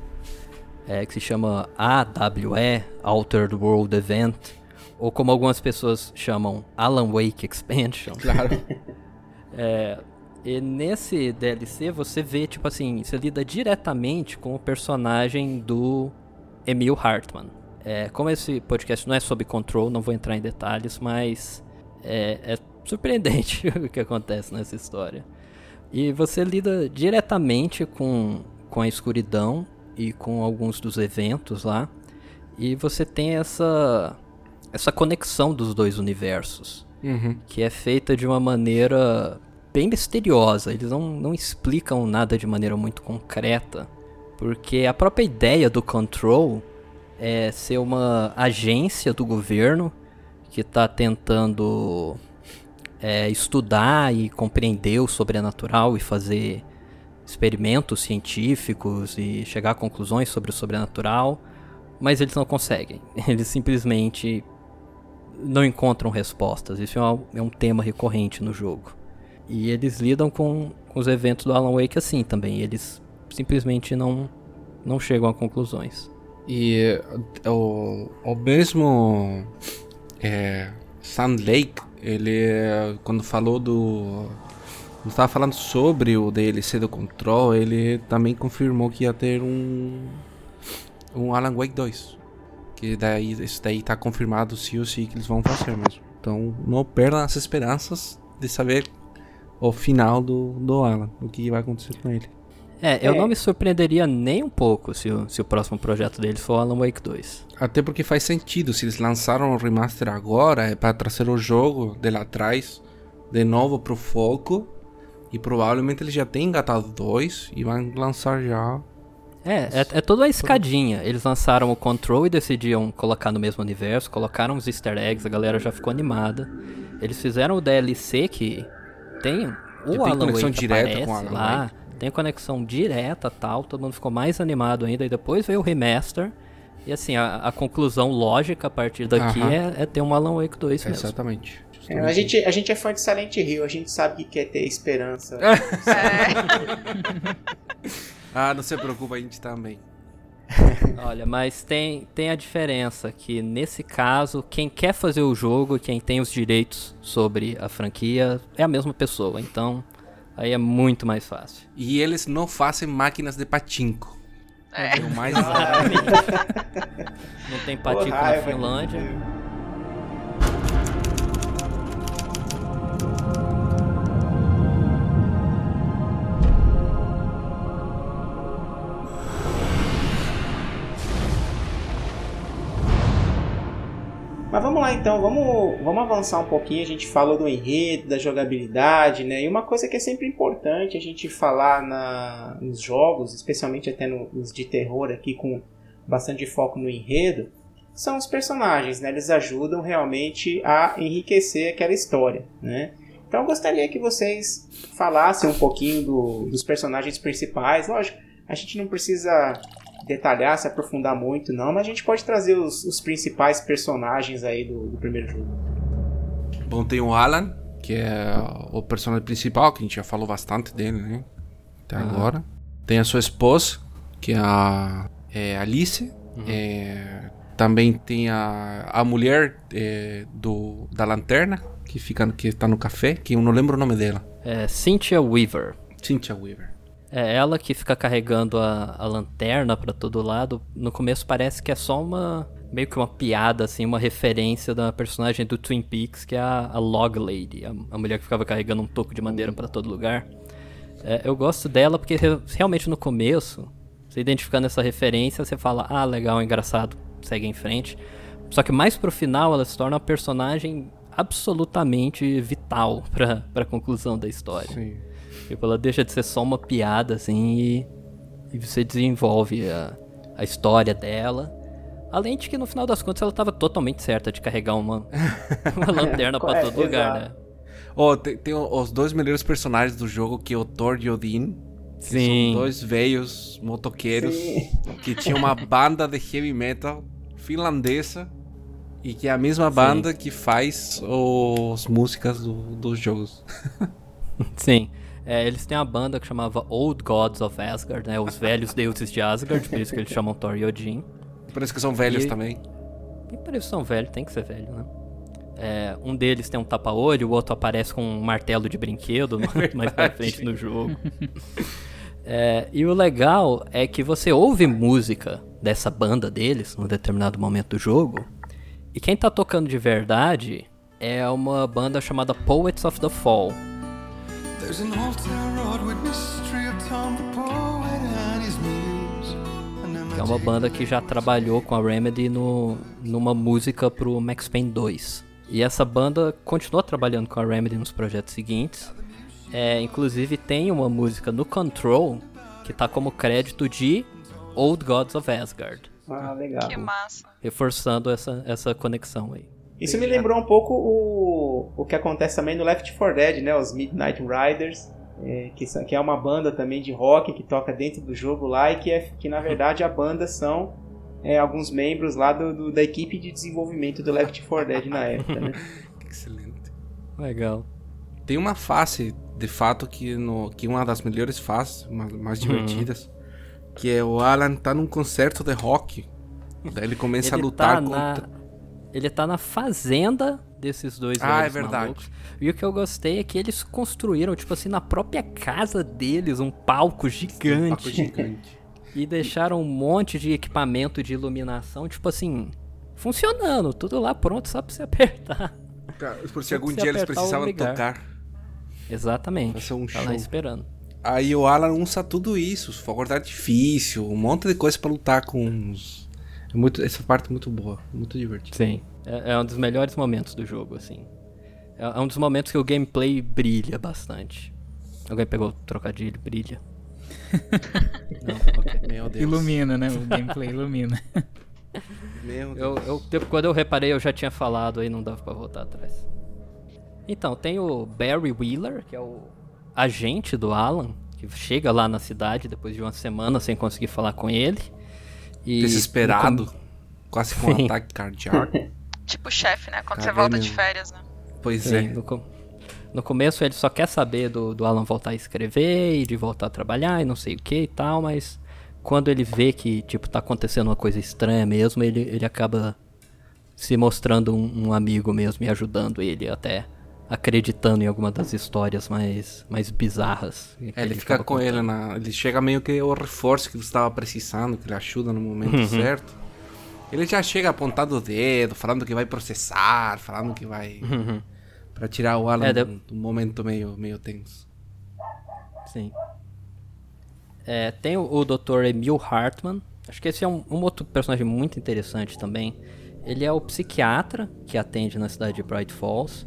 Speaker 4: é, que se chama AWE, Altered World Event, ou como algumas pessoas chamam, Alan Wake Expansion.
Speaker 5: Claro.
Speaker 4: É, e nesse DLC você vê, tipo assim, você lida diretamente com o personagem do Emil Hartman. É, como esse podcast não é sobre control, não vou entrar em detalhes, mas é, é surpreendente o que acontece nessa história. E você lida diretamente com, com a escuridão e com alguns dos eventos lá. E você tem essa, essa conexão dos dois universos
Speaker 5: Uhum.
Speaker 4: que é feita de uma maneira bem misteriosa. Eles não, não explicam nada de maneira muito concreta, porque a própria ideia do Control é ser uma agência do governo que está tentando é, estudar e compreender o sobrenatural e fazer experimentos científicos e chegar a conclusões sobre o sobrenatural, mas eles não conseguem. Eles simplesmente não encontram respostas. Isso é um, é um tema recorrente no jogo. E eles lidam com, com os eventos do Alan Wake assim também. Eles simplesmente não, não chegam a conclusões.
Speaker 5: E o, o mesmo é, Sun Lake, ele eh, quando falou do. Quando estava falando sobre o DLC do Control, ele também confirmou que ia ter um. Um Alan Wake 2. Que daí, isso daí tá confirmado sim ou sim que eles vão fazer mesmo. Então não perdam as esperanças de saber o final do, do Alan, o que vai acontecer com ele.
Speaker 4: É, eu é. não me surpreenderia nem um pouco se o, se o próximo projeto deles for Alan Wake 2.
Speaker 5: Até porque faz sentido, se eles lançaram o remaster agora, é para trazer o jogo de lá atrás de novo pro foco. E provavelmente eles já têm engatado dois e vão lançar já.
Speaker 4: É, é, é toda a escadinha. Eles lançaram o Control e decidiam colocar no mesmo universo, colocaram os easter eggs, a galera já ficou animada. Eles fizeram o DLC que tem o
Speaker 5: que
Speaker 4: Alan
Speaker 5: tem conexão
Speaker 4: Wake
Speaker 5: direta
Speaker 4: aparece
Speaker 5: com o Alan
Speaker 4: lá,
Speaker 5: Wake.
Speaker 4: Tem conexão direta tal, todo mundo ficou mais animado ainda. E depois veio o remaster. E assim, a, a conclusão lógica a partir daqui é, é ter um Alan Wake 2 mesmo.
Speaker 5: Exatamente.
Speaker 1: É, a, gente, a gente é fã de Silent Hill, a gente sabe que quer ter esperança.
Speaker 5: ah, não se preocupa, a gente também.
Speaker 4: Olha, mas tem, tem a diferença que nesse caso, quem quer fazer o jogo, quem tem os direitos sobre a franquia, é a mesma pessoa. Então, aí é muito mais fácil.
Speaker 5: E eles não fazem máquinas de patinco.
Speaker 2: É.
Speaker 5: o mais
Speaker 4: Não tem patico na
Speaker 1: raiva,
Speaker 4: Finlândia.
Speaker 1: Lá então, vamos, vamos avançar um pouquinho. A gente falou do enredo, da jogabilidade, né? E uma coisa que é sempre importante a gente falar na, nos jogos, especialmente até no- nos de terror aqui com bastante foco no enredo, são os personagens, né? Eles ajudam realmente a enriquecer aquela história, né? Então eu gostaria que vocês falassem um pouquinho do- dos personagens principais. Lógico, a gente não precisa detalhar, se aprofundar muito, não, mas a gente pode trazer os, os principais personagens aí do, do primeiro jogo.
Speaker 5: Bom, tem o Alan, que é o personagem principal, que a gente já falou bastante dele, né? Até agora. Tem a sua esposa, que é a é Alice. É, também tem a, a mulher é, do, da lanterna, que fica que tá no café, que eu não lembro o nome dela.
Speaker 4: É Cynthia Weaver.
Speaker 5: Cynthia Weaver.
Speaker 4: É ela que fica carregando a, a lanterna pra todo lado. No começo parece que é só uma. meio que uma piada, assim, uma referência da personagem do Twin Peaks, que é a, a Log Lady, a, a mulher que ficava carregando um toco de madeira pra todo lugar. É, eu gosto dela porque re- realmente no começo, você identificando essa referência, você fala, ah, legal, engraçado, segue em frente. Só que mais pro final ela se torna uma personagem absolutamente vital pra, pra conclusão da história.
Speaker 5: Sim.
Speaker 4: Tipo, ela deixa de ser só uma piada, assim, e, e você desenvolve a, a história dela. Além de que no final das contas ela tava totalmente certa de carregar uma, uma lanterna pra
Speaker 1: É,
Speaker 4: todo lugar,
Speaker 1: exato.
Speaker 4: né?
Speaker 5: Oh, tem, tem os dois melhores personagens do jogo, que é o Thor e Odin.
Speaker 4: Sim.
Speaker 5: São dois velhos motoqueiros
Speaker 1: Sim.
Speaker 5: que tinham uma banda de heavy metal finlandesa e que é a mesma banda que faz as músicas do- dos jogos.
Speaker 4: Sim. É, eles têm uma banda que chamava Old Gods of Asgard, né? Os velhos deuses de Asgard, por isso que eles chamam Thor e Odin.
Speaker 5: Parece que são velhos
Speaker 4: E-
Speaker 5: também.
Speaker 4: E por isso são velhos, tem que ser velho, né? É, um deles tem um tapa-olho, o outro aparece com um martelo de brinquedo no- mais pra frente no jogo. É, e o legal é que você ouve música dessa banda deles num determinado momento do jogo, e quem tá tocando de verdade é uma banda chamada Poets of the Fall.
Speaker 11: There's an old town road with mystery of Tom the poet and his muse.
Speaker 4: Que é uma banda que já trabalhou com a Remedy no, numa música pro Max Payne 2. E essa banda continua trabalhando com a Remedy nos projetos seguintes. É, inclusive tem uma música no Control que tá como crédito de Old Gods of Asgard.
Speaker 1: Ah, legal.
Speaker 2: Que massa.
Speaker 4: Reforçando essa, essa conexão aí.
Speaker 1: Isso me lembrou um pouco o, o que acontece também no Left 4 Dead, né? Os Midnight Riders, é, que, são- que é uma banda também de rock que toca dentro do jogo lá e que, é, que na verdade a banda são é, alguns membros lá do, do- da equipe de desenvolvimento do Left 4 Dead na época, né?
Speaker 5: Excelente.
Speaker 4: Legal.
Speaker 5: Tem uma face, de fato, que, no, que uma das melhores faces, mais divertidas, que é o Alan tá num concerto de rock. Daí ele começa a lutar
Speaker 4: tá na,
Speaker 5: contra.
Speaker 4: Ele tá na fazenda desses dois
Speaker 5: Ah, é verdade.
Speaker 4: malucos. E o que eu gostei é que eles construíram, tipo assim, na própria casa deles, um palco gigante.
Speaker 5: Paco gigante.
Speaker 4: E deixaram um monte de equipamento de iluminação, tipo assim, funcionando, tudo lá pronto só pra você apertar.
Speaker 5: Por se algum dia eles precisavam tocar.
Speaker 4: Exatamente.
Speaker 5: Vai ser um
Speaker 4: tá lá
Speaker 5: show.
Speaker 4: esperando.
Speaker 5: Aí o Alan usa tudo isso, fogo de artifício, um monte de coisa pra lutar com uns. É muito, essa parte é muito boa, muito divertida.
Speaker 4: Sim, é, é um dos melhores momentos do jogo, assim. É, é um dos momentos que o gameplay brilha bastante. Alguém pegou o trocadilho, brilha.
Speaker 3: Não, okay. Meu Deus. Ilumina, né? O gameplay ilumina.
Speaker 4: Meu Deus. Eu, eu, quando eu reparei, eu já tinha falado, aí não dava pra voltar atrás. Então, tem o Barry Wheeler, que é o agente do Alan, que chega lá na cidade depois de uma semana sem conseguir falar com ele.
Speaker 5: E Desesperado, com... quase com um ataque cardíaco.
Speaker 2: tipo chefe, né? Quando tá você volta de férias, né?
Speaker 5: Pois Sim, é.
Speaker 4: No, no, começo ele só quer saber do, do Alan voltar a escrever e de voltar a trabalhar e não sei o que e tal, mas quando ele vê que, tipo, tá acontecendo uma coisa estranha mesmo, ele, ele acaba se mostrando um, um amigo mesmo e ajudando ele até acreditando em alguma das histórias mais, mais bizarras.
Speaker 5: É, ele, fica com contando. ele na. Ele chega meio que o reforço que você estava precisando, que ele ajuda no momento uhum. certo. Ele já chega apontando o dedo, falando que vai processar, falando que vai. Uhum. pra tirar o Alan é, de... do momento meio, meio tenso.
Speaker 4: Sim. É, tem o, o Dr. Emil Hartman. Acho que esse é um, um outro personagem muito interessante também. Ele é o psiquiatra que atende na cidade de Bright Falls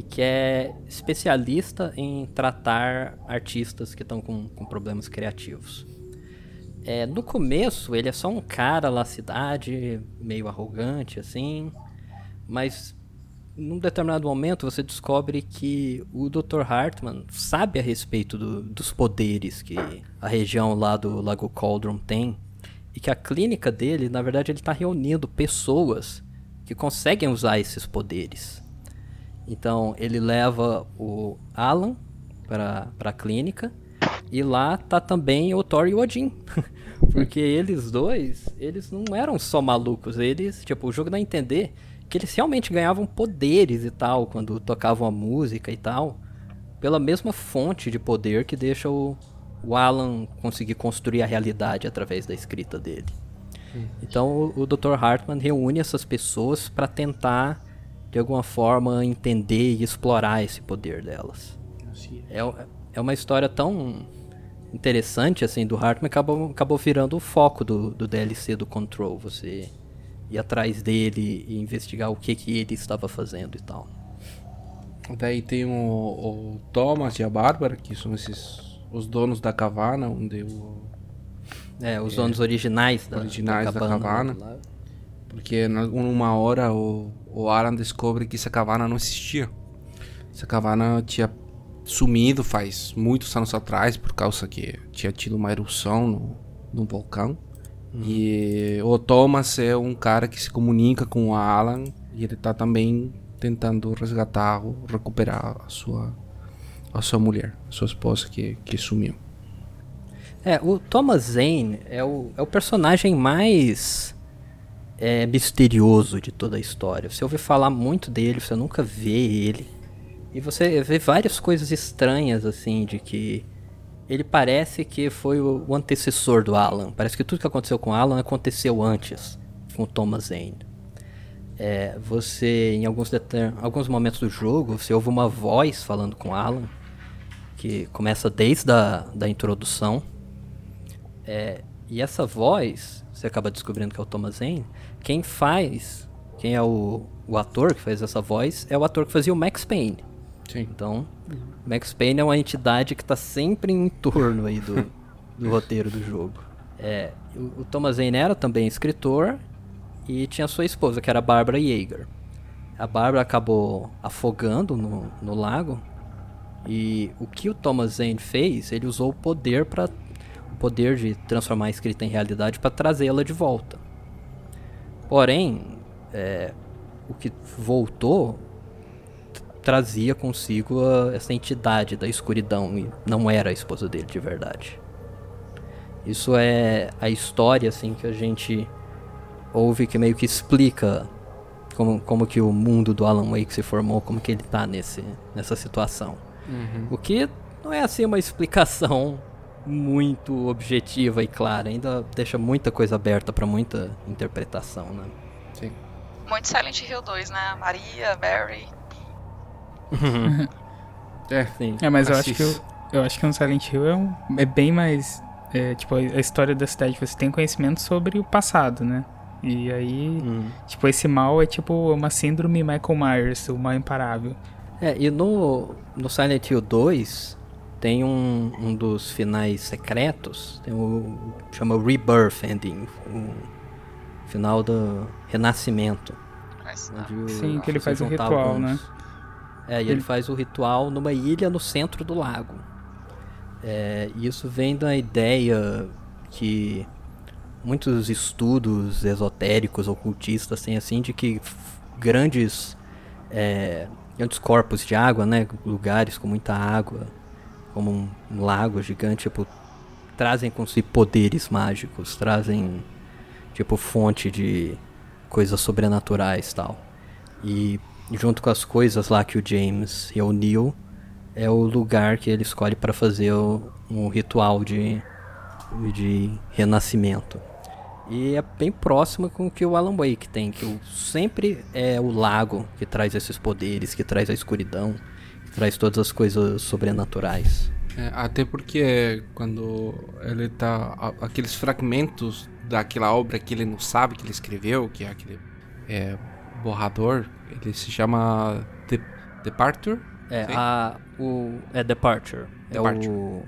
Speaker 4: e que é especialista em tratar artistas que estão com, com problemas criativos. É, no começo, ele é só um cara lá cidade, meio arrogante assim, mas num determinado momento você descobre que o Dr. Hartman sabe a respeito do, dos poderes que a região lá do Lago Cauldron tem e que a clínica dele, na verdade, ele está reunindo pessoas que conseguem usar esses poderes. Então ele leva o Alan para a clínica e lá tá também o Thor e o Odin. Porque eles dois, eles não eram só malucos, eles, tipo, o jogo dá a entender que eles realmente ganhavam poderes e tal quando tocavam a música e tal, pela mesma fonte de poder que deixa o, o Alan conseguir construir a realidade através da escrita dele. Então o, o Dr. Hartman reúne essas pessoas para tentar de alguma forma entender e explorar esse poder delas. É, é uma história tão interessante assim do Hartman acabou, acabou virando o foco do, do DLC do Control. Você ir atrás dele e investigar o que, que ele estava fazendo e tal.
Speaker 5: Daí tem o, o Thomas e a Bárbara, que são esses os donos da cavana, onde o.
Speaker 4: É, os é, donos originais da,
Speaker 5: originais da, da cavana. Porque numa hora o, o Alan descobre que essa caverna não existia. Essa caverna tinha sumido faz muitos anos atrás por causa que tinha tido uma erupção no, no vulcão. Uhum. E o Thomas é um cara que se comunica com o Alan e ele está também tentando resgatar ou recuperar a sua a sua mulher, a sua esposa que, que sumiu.
Speaker 4: É, o Thomas Zane é o, é o personagem mais é, misterioso de toda a história. Você ouve falar muito dele, você nunca vê ele. E você vê várias coisas estranhas, assim, de que ele parece que foi o, antecessor do Alan. Parece que tudo que aconteceu com o Alan aconteceu antes com o Thomas Zane. É, você, em alguns, alguns momentos do jogo, você ouve uma voz falando com Alan, que começa desde a da introdução. É, e essa voz, você acaba descobrindo que é o Thomas Zane, quem faz, quem é o, o ator que faz essa voz, é o ator que fazia o Max Payne. Sim. Então, Max Payne é uma entidade que está sempre em torno aí do, do roteiro do jogo. É, o, o Thomas Zane era também escritor e tinha sua esposa, que era a Barbara Yeager. A Barbara acabou afogando no, no lago e o que o Thomas Zane fez, ele usou o poder para o poder de transformar a escrita em realidade para trazê-la de volta. Porém, é, o que voltou trazia consigo a, essa entidade da escuridão e não era a esposa dele de verdade. Isso é a história assim que a gente ouve que meio que explica como, como que o mundo do Alan Wake se formou, como que ele tá nesse, nessa situação. Uhum. O que não é assim uma explicação muito objetiva e clara, ainda deixa muita coisa aberta para muita interpretação, né?
Speaker 5: Sim.
Speaker 2: Muito Silent Hill 2, né? Maria, Barry.
Speaker 3: é, Sim. É, mas eu acho que o, Eu acho que no Silent Hill é, um, é bem mais. É, tipo, a história da cidade, você tem conhecimento sobre o passado, né? E aí, hum. tipo, esse mal é tipo uma síndrome Michael Myers, o mal imparável.
Speaker 4: É, e no, no Silent Hill 2 tem um, um dos finais secretos, tem o chama Rebirth Ending, o final do renascimento.
Speaker 3: Sim, que ele faz o ritual, alguns. né?
Speaker 4: É, e ele... ele faz o ritual numa ilha no centro do lago. É, isso vem da ideia que muitos estudos esotéricos, ocultistas têm assim de que grandes é, grandes corpos de água, né, lugares com muita água, como um, lago gigante, tipo, trazem com si poderes mágicos, trazem tipo fonte de coisas sobrenaturais tal. E junto com as coisas lá que o James e o Neil é o lugar que ele escolhe para fazer o, um ritual de, de renascimento. E é bem próximo com o que o Alan Wake tem, que sempre é o lago que traz esses poderes, que traz a escuridão, traz todas as coisas sobrenaturais.
Speaker 5: É, até porque quando ele tá. aqueles fragmentos daquela obra que ele não sabe que ele escreveu, que é aquele é, borrador, ele se chama De Departure?
Speaker 4: É, a, o, é Departure. Departure. É o,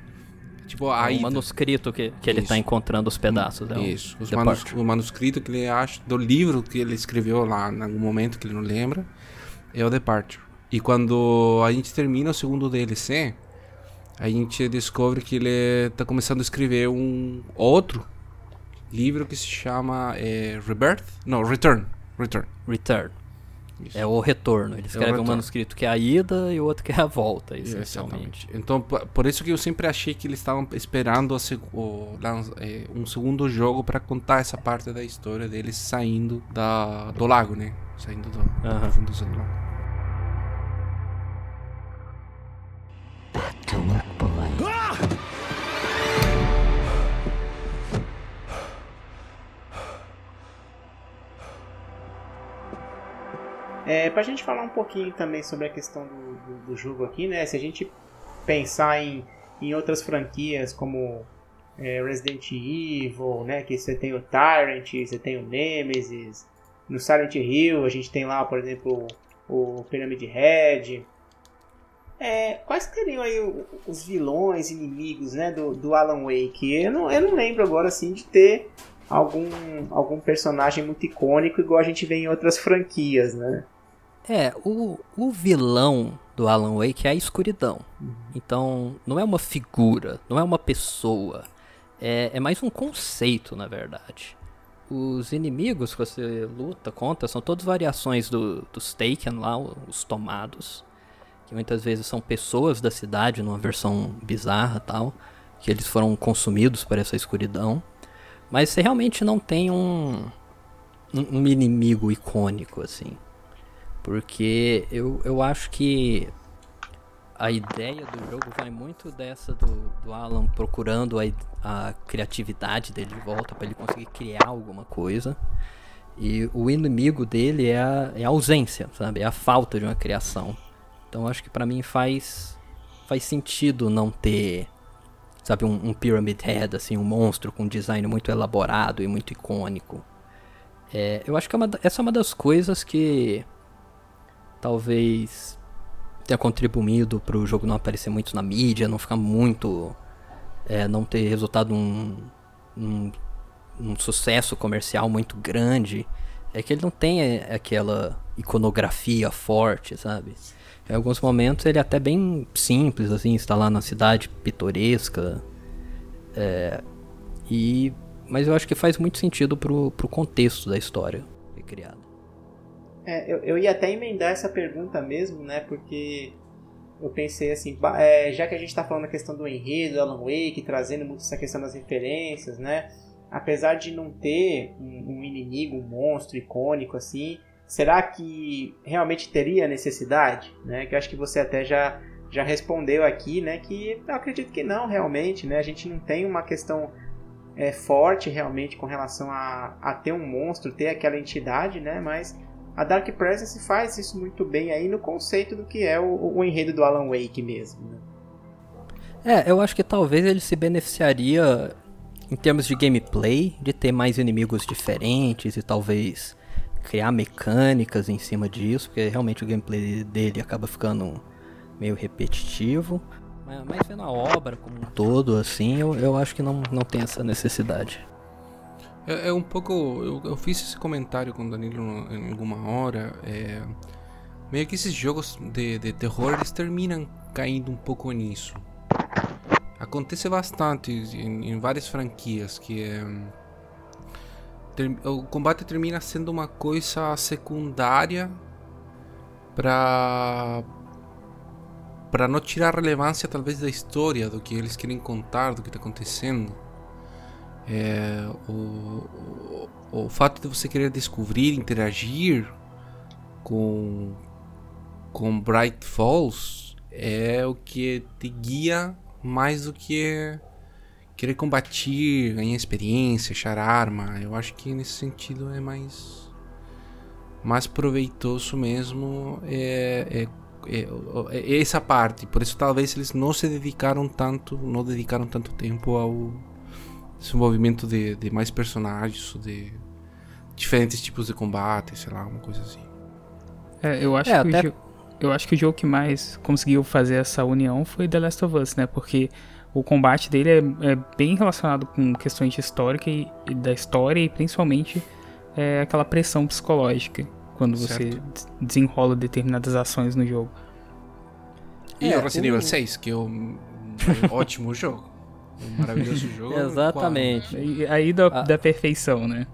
Speaker 4: tipo, a é o manuscrito que, que ele está encontrando os pedaços. É
Speaker 5: Isso, os manus, o manuscrito que ele acha, do livro que ele escreveu lá, em algum momento que ele não lembra, é o Departure. E quando a gente termina o segundo DLC, a gente descobre que ele está começando a escrever um outro livro que se chama é, Rebirth? Não, Return. Return.
Speaker 4: Return. Isso. É o retorno. Ele é escreve é um manuscrito que é a ida e o outro que é a volta, essencialmente.
Speaker 5: Então, por isso que eu sempre achei que eles estavam esperando o, é, um segundo jogo para contar essa parte da história deles saindo da, do lago, né? Saindo do, da profundeza do lago. Back to work, boy. Ah!
Speaker 1: É, pra gente falar um pouquinho também sobre a questão do, do, do jogo aqui, né? Se a gente pensar em, em outras franquias como é, Resident Evil, né? Que você tem o Tyrant, você tem o Nemesis. No Silent Hill a gente tem lá, por exemplo, o Pyramid Head. É, quais seriam aí os vilões, inimigos, né, do, do Alan Wake? Eu não, eu não lembro agora, assim, de ter algum, algum personagem muito icônico igual a gente vê em outras franquias, né?
Speaker 4: É, o, o vilão do Alan Wake é a escuridão. Uhum. Então, não é uma figura, não é uma pessoa. É, é mais um conceito, na verdade. Os inimigos que você luta contra são todas variações do, dos Taken lá, os tomados. Que muitas vezes são pessoas da cidade, numa versão bizarra tal. Que eles foram consumidos por essa escuridão. Mas você realmente não tem um, um, inimigo icônico, assim. Porque eu, eu acho que a ideia do jogo vai muito dessa do, do Alan procurando a, a criatividade dele de volta para ele conseguir criar alguma coisa. E o inimigo dele é a, é a ausência, sabe? É a falta de uma criação. Então acho que para mim faz faz sentido não ter, sabe, um, um, Pyramid Head, assim, um monstro com um design muito elaborado e muito icônico. É, eu acho que é uma, essa é uma das coisas que talvez tenha contribuído para o jogo não aparecer muito na mídia, não ficar muito. É, não ter resultado um, um, um, sucesso comercial muito grande. É que ele não tem é, aquela iconografia forte, sabe? Em alguns momentos ele é até bem simples, assim, está lá na cidade pitoresca. É, e, mas eu acho que faz muito sentido pro, pro contexto da história que criada.
Speaker 1: É, eu, eu ia até emendar essa pergunta mesmo, né? Porque eu pensei assim, é, já que a gente está falando a questão do enredo, Alan Wake, trazendo muito essa questão das referências, né? Apesar de não ter um, um inimigo, um monstro icônico assim, será que realmente teria necessidade, né? Que acho que você até já já respondeu aqui, né? Que eu acredito que não, realmente, né? A gente não tem uma questão é, forte realmente com relação a, a ter um monstro, ter aquela entidade, né? Mas a Dark Presence faz isso muito bem aí no conceito do que é o, o enredo do Alan Wake mesmo. Né?
Speaker 4: É, eu acho que talvez ele se beneficiaria em termos de gameplay, de ter mais inimigos diferentes e talvez criar mecânicas em cima disso, porque realmente o gameplay dele acaba ficando meio repetitivo. Mas, mas vendo a obra como um todo, assim, eu, eu acho que não, não tem essa necessidade.
Speaker 5: É, é um pouco. Eu, eu, fiz esse comentário com o Danilo em alguma hora. É, meio que esses jogos de, de terror eles terminam caindo um pouco nisso. Acontece bastante em, em várias franquias que é, o combate termina sendo uma coisa secundária para para não tirar relevância talvez da história do que eles querem contar do que está acontecendo. É, o, o, o fato de você querer descobrir interagir com com Bright Falls é o que te guia mais do que querer combatir, ganhar experiência, achar arma. Eu acho que nesse sentido é mais mais proveitoso mesmo é, é, é, é, essa parte. Por isso talvez eles não se dedicaram tanto, não dedicaram tanto tempo ao desenvolvimento de, de mais personagens, de diferentes tipos de combate, sei lá, uma coisa assim.
Speaker 3: É, eu acho é, que até... o, eu acho que o jogo que mais conseguiu fazer essa união foi The Last of Us, né? Porque o combate dele é, é bem relacionado com questões de história e, e da história e principalmente é, aquela pressão psicológica quando certo. você desenrola determinadas ações no jogo.
Speaker 5: E é, o Resident Evil 6, que é um, um ótimo jogo. Um maravilhoso jogo.
Speaker 4: Exatamente.
Speaker 3: E aí da, ah. da perfeição, né?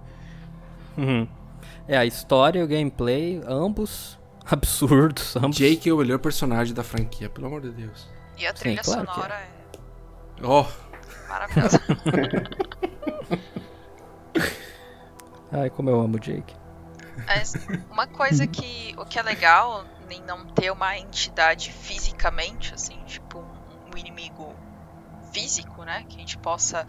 Speaker 4: Uhum. É, a história e o gameplay, ambos absurdos. Ambos.
Speaker 5: Jake é o melhor personagem da franquia, pelo amor de Deus.
Speaker 2: E a trilha Sim, claro sonora é.
Speaker 5: Ó. Oh.
Speaker 2: Maravilhosa.
Speaker 4: Ai, como eu amo o Jake.
Speaker 2: Mas uma coisa que o que é legal em não ter uma entidade fisicamente, assim, tipo um, um inimigo físico, né, que a gente possa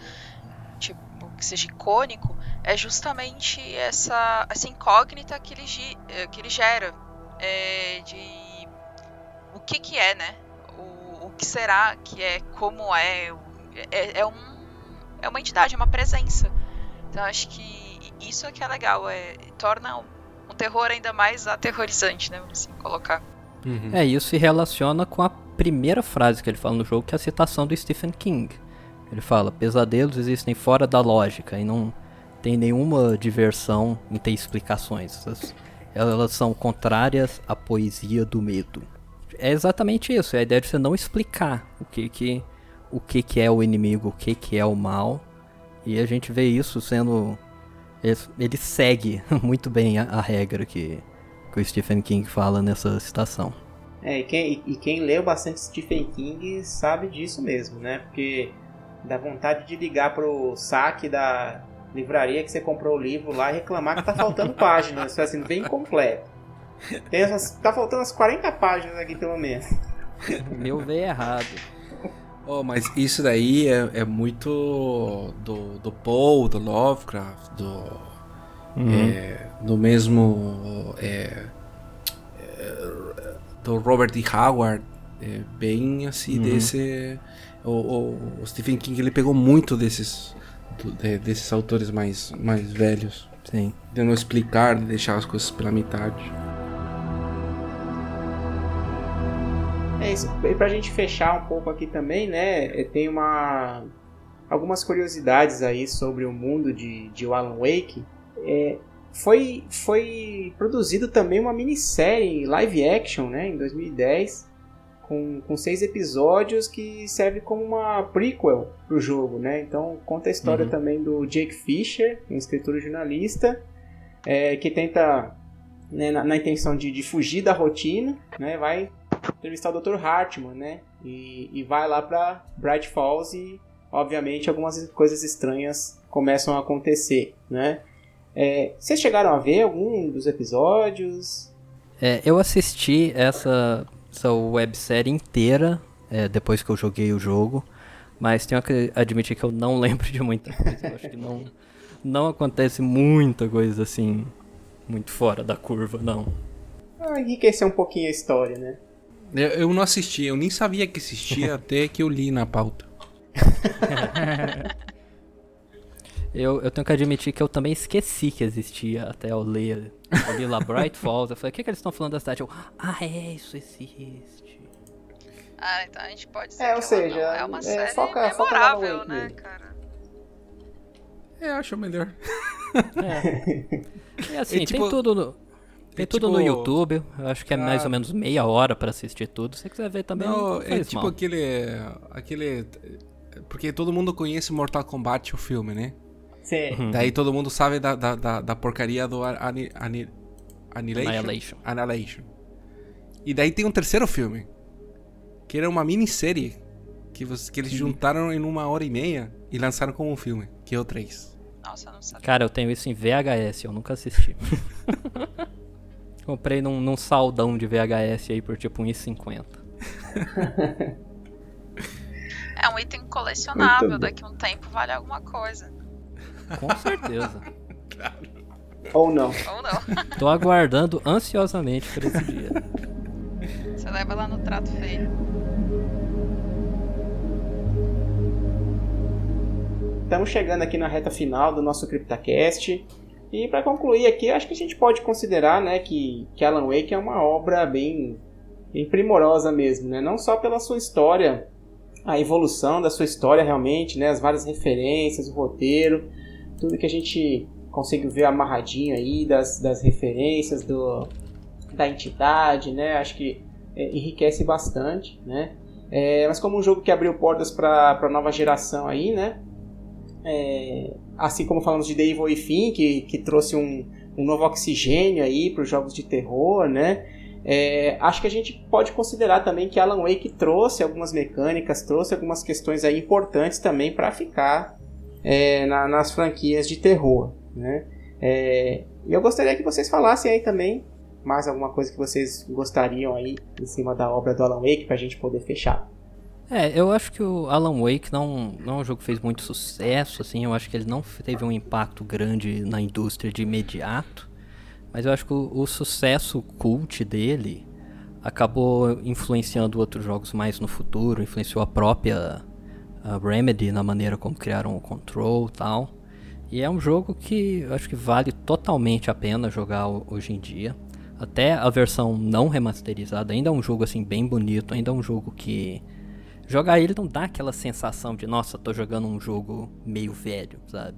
Speaker 2: tipo que seja icônico, é justamente essa essa incógnita que ele que ele gera é, de o que que é, né? O, o que será que é, como é, é, é, um, é uma entidade, é uma presença. Então acho que isso é que é legal, é, torna um terror ainda mais aterrorizante, né? Assim colocar.
Speaker 4: Uhum. É, isso se relaciona com a primeira frase que ele fala no jogo, que é a citação do Stephen King. Ele fala: pesadelos existem fora da lógica e não tem nenhuma diversão em ter explicações. Elas, elas são contrárias à poesia do medo. É exatamente isso, é a ideia de você não explicar o que que, o que, que é o inimigo, o que, que é o mal. E a gente vê isso sendo ele, ele segue muito bem a, a regra que, que o Stephen King fala nessa citação.
Speaker 1: É, e quem, e quem leu bastante Stephen King sabe disso mesmo, né? Porque dá vontade de ligar pro saque da livraria que você comprou o livro lá e reclamar que tá faltando páginas, assim, bem completo. Tem essas, tá faltando umas 40 páginas aqui pelo menos.
Speaker 4: Meu veio errado.
Speaker 5: Oh, mas isso daí é, é muito do, do Paul, do Lovecraft, do, uhum. é, do mesmo é, é, do Robert E. Howard, é bem assim uhum. desse o, o, o, Stephen King ele pegou muito desses do, de, desses autores mais mais velhos,
Speaker 4: sim,
Speaker 5: de não explicar, de deixar as coisas pela metade.
Speaker 1: É isso. E pra gente fechar um pouco aqui também, né? É, tem uma algumas curiosidades aí sobre o mundo de, de Alan Wake. É, foi, foi produzido também uma minissérie live action, né? Em 2010, com, com seis episódios que serve como uma prequel pro jogo, né? Então conta a história uhum. também do Jake Fisher, um escritor e jornalista, é, que tenta, né, na, na, intenção de, de fugir da rotina, né? Vai entrevistar o Dr. Hartman, né? E, e vai lá para Bright Falls e, obviamente, algumas coisas estranhas começam a acontecer, né? É, vocês chegaram a ver algum dos episódios?
Speaker 4: É, eu assisti essa, essa websérie inteira é, depois que eu joguei o jogo, mas tenho que admitir que eu não lembro de muita coisa. Eu acho que não, não acontece muita coisa assim, muito fora da curva, não.
Speaker 1: Ah, enriquecer um pouquinho a história, né?
Speaker 5: Eu, eu não assisti, eu nem sabia que existia até que eu li na pauta.
Speaker 4: eu, eu tenho que admitir que eu também esqueci que existia até eu ler. Eu li lá Bright Falls, eu falei, o que, que eles estão falando da cidade? Eu, ah, é, isso existe.
Speaker 2: Ah, então a gente pode dizer
Speaker 1: É, ou
Speaker 2: que
Speaker 1: seja,
Speaker 2: é uma
Speaker 1: é,
Speaker 2: série
Speaker 1: foca- foca
Speaker 2: memorável,
Speaker 1: Wake
Speaker 2: né, cara?
Speaker 5: É, acho melhor.
Speaker 4: E assim,
Speaker 5: É tipo-
Speaker 4: tem tudo no, tem
Speaker 5: é
Speaker 4: tudo no
Speaker 5: tipo-
Speaker 4: YouTube. Eu acho que é mais
Speaker 5: Ah.
Speaker 4: ou menos meia hora pra assistir tudo. Se você quiser ver também, não,
Speaker 5: Não, é tipo
Speaker 4: mal.
Speaker 5: aquele. aquele. Porque todo mundo conhece Mortal Kombat, o filme, né?
Speaker 1: Sim.
Speaker 4: Uhum.
Speaker 5: Daí todo mundo sabe da, da, da, da porcaria do ani, ani, Annihilation.
Speaker 4: Annihilation.
Speaker 5: Annihilation. E daí tem um terceiro filme. Que era uma minissérie. Que, você, que eles juntaram em uma hora e meia e lançaram como um filme. Que é o 3.
Speaker 2: Nossa, eu não sabia.
Speaker 4: Cara, eu tenho isso em VHS, eu nunca assisti. Comprei num, num saldão de VHS aí por tipo 1,50.
Speaker 2: É um item colecionável, daqui a um tempo vale alguma coisa.
Speaker 4: Com certeza.
Speaker 1: Ou não.
Speaker 2: Ou não.
Speaker 4: Tô aguardando ansiosamente por esse dia.
Speaker 2: Você leva lá no trato feio.
Speaker 1: Estamos chegando aqui na reta final do nosso CryptaCast. E para concluir aqui, acho que a gente pode considerar né, que, que Alan Wake é uma obra bem, bem primorosa mesmo. Né? Não só pela sua história, a evolução da sua história realmente, né? as várias referências, o roteiro, tudo que a gente consegue ver amarradinho aí das, das referências do, da entidade. Né? Acho que é, enriquece bastante. Né? É, mas como um jogo que abriu portas para a nova geração aí, né? É, assim como falamos de The Evil Within, que, que trouxe um, um novo oxigênio aí para os jogos de terror, né? É, acho que a gente pode considerar também que Alan Wake trouxe algumas mecânicas, trouxe algumas questões aí importantes também para ficar é, na- nas franquias de terror, né? É, e eu gostaria que vocês falassem aí também mais alguma coisa que vocês gostariam aí em cima da obra do Alan Wake para a gente poder fechar.
Speaker 4: É, eu acho que o Alan Wake não, não é um jogo que fez muito sucesso, assim, eu acho que ele não teve um impacto grande na indústria de imediato, mas eu acho que o, o sucesso cult dele acabou influenciando outros jogos mais no futuro, influenciou a própria a Remedy na maneira como criaram o Control e tal. E é um jogo que eu acho que vale totalmente a pena jogar ho- hoje em dia. Até a versão não remasterizada ainda é um jogo assim bem bonito, ainda é um jogo que jogar ele não dá aquela sensação de nossa, tô jogando um jogo meio velho, sabe?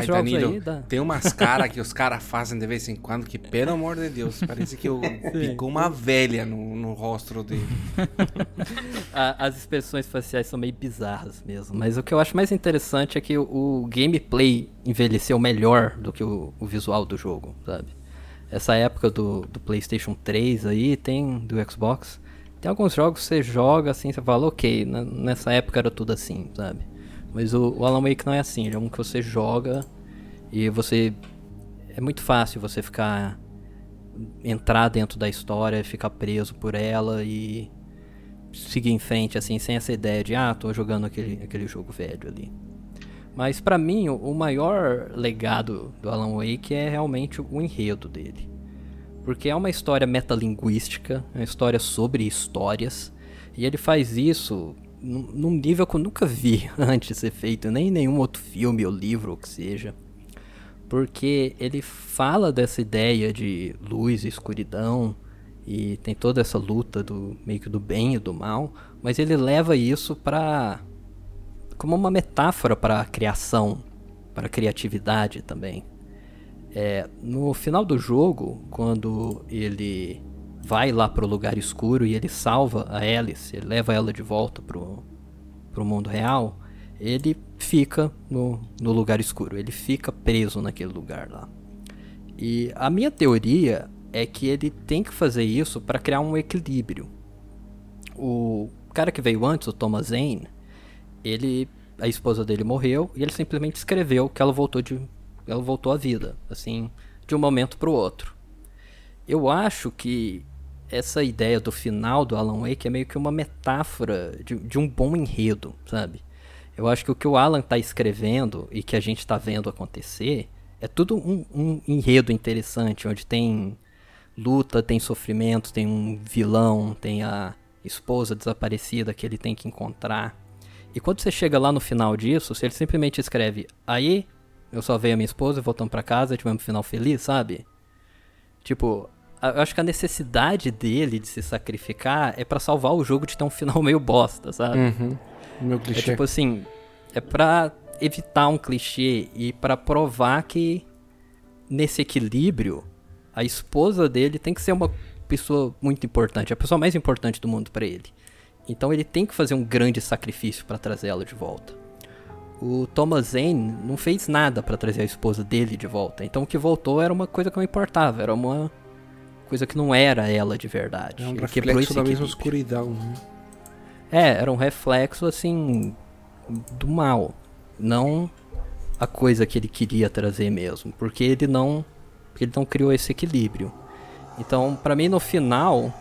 Speaker 4: Os jogos
Speaker 5: Danilo,
Speaker 4: dá-
Speaker 5: tem umas caras que os caras fazem de vez em quando que, pelo amor de Deus, parece que eu ficou uma velha no, no rosto dele.
Speaker 4: A- as expressões faciais são meio bizarras mesmo. Mas o que eu acho mais interessante é que o, o gameplay envelheceu melhor do que o, o visual do jogo, sabe? Essa época do, do PlayStation 3 aí, tem do Xbox. Tem alguns jogos que você joga assim, você fala, ok, n- nessa época era tudo assim, sabe? Mas o, o Alan Wake não é assim, é um que você joga e você. É muito fácil você ficar. entrar dentro da história, ficar preso por ela e seguir em frente, assim, sem essa ideia de, ah, tô jogando aquele, aquele jogo velho ali. Mas pra mim, o maior legado do Alan Wake é realmente o enredo dele. Porque é uma história metalinguística, é uma história sobre histórias, e ele faz isso num nível que eu nunca vi antes ser feito, nem em nenhum outro filme ou livro ou que seja. Porque ele fala dessa ideia de luz e escuridão, e tem toda essa luta do meio que do bem e do mal, mas ele leva isso para como uma metáfora para a criação, para a criatividade também. É, no final do jogo, quando ele vai lá pro lugar escuro e ele salva a Alice, ele leva ela de volta pro, pro mundo real, ele fica no, no lugar escuro, ele fica preso naquele lugar lá. E a minha teoria é que ele tem que fazer isso para criar um equilíbrio. O cara que veio antes, o Thomas Zane, ele a esposa dele morreu e ele simplesmente escreveu que ela voltou de ela voltou à vida, assim, de um momento para o outro. Eu acho que essa ideia do final do Alan Wake é meio que uma metáfora de, de um bom enredo, sabe? Eu acho que o que o Alan está escrevendo e que a gente está vendo acontecer é tudo um, um enredo interessante, onde tem luta, tem sofrimento, tem um vilão, tem a esposa desaparecida que ele tem que encontrar. E quando você chega lá no final disso, se ele simplesmente escreve, aí eu só veio a minha esposa e voltamos para casa, tivemos um final feliz, sabe? Tipo, eu acho que a necessidade dele de se sacrificar é para salvar o jogo de ter um final meio bosta, sabe?
Speaker 5: Uhum. Meu clichê.
Speaker 4: É tipo assim, é pra evitar um clichê e para provar que nesse equilíbrio a esposa dele tem que ser uma pessoa muito importante, a pessoa mais importante do mundo para ele. Então ele tem que fazer um grande sacrifício para trazer ela de volta. O Thomas Zane não fez nada para trazer a esposa dele de volta. Então o que voltou era uma coisa que não importava, era uma coisa que não era ela de verdade.
Speaker 5: É um
Speaker 4: ele
Speaker 5: reflexo da mesma escuridão. Né?
Speaker 4: É, era um reflexo assim do mal, não a coisa que ele queria trazer mesmo, porque ele não ele não criou esse equilíbrio. Então, para mim no final,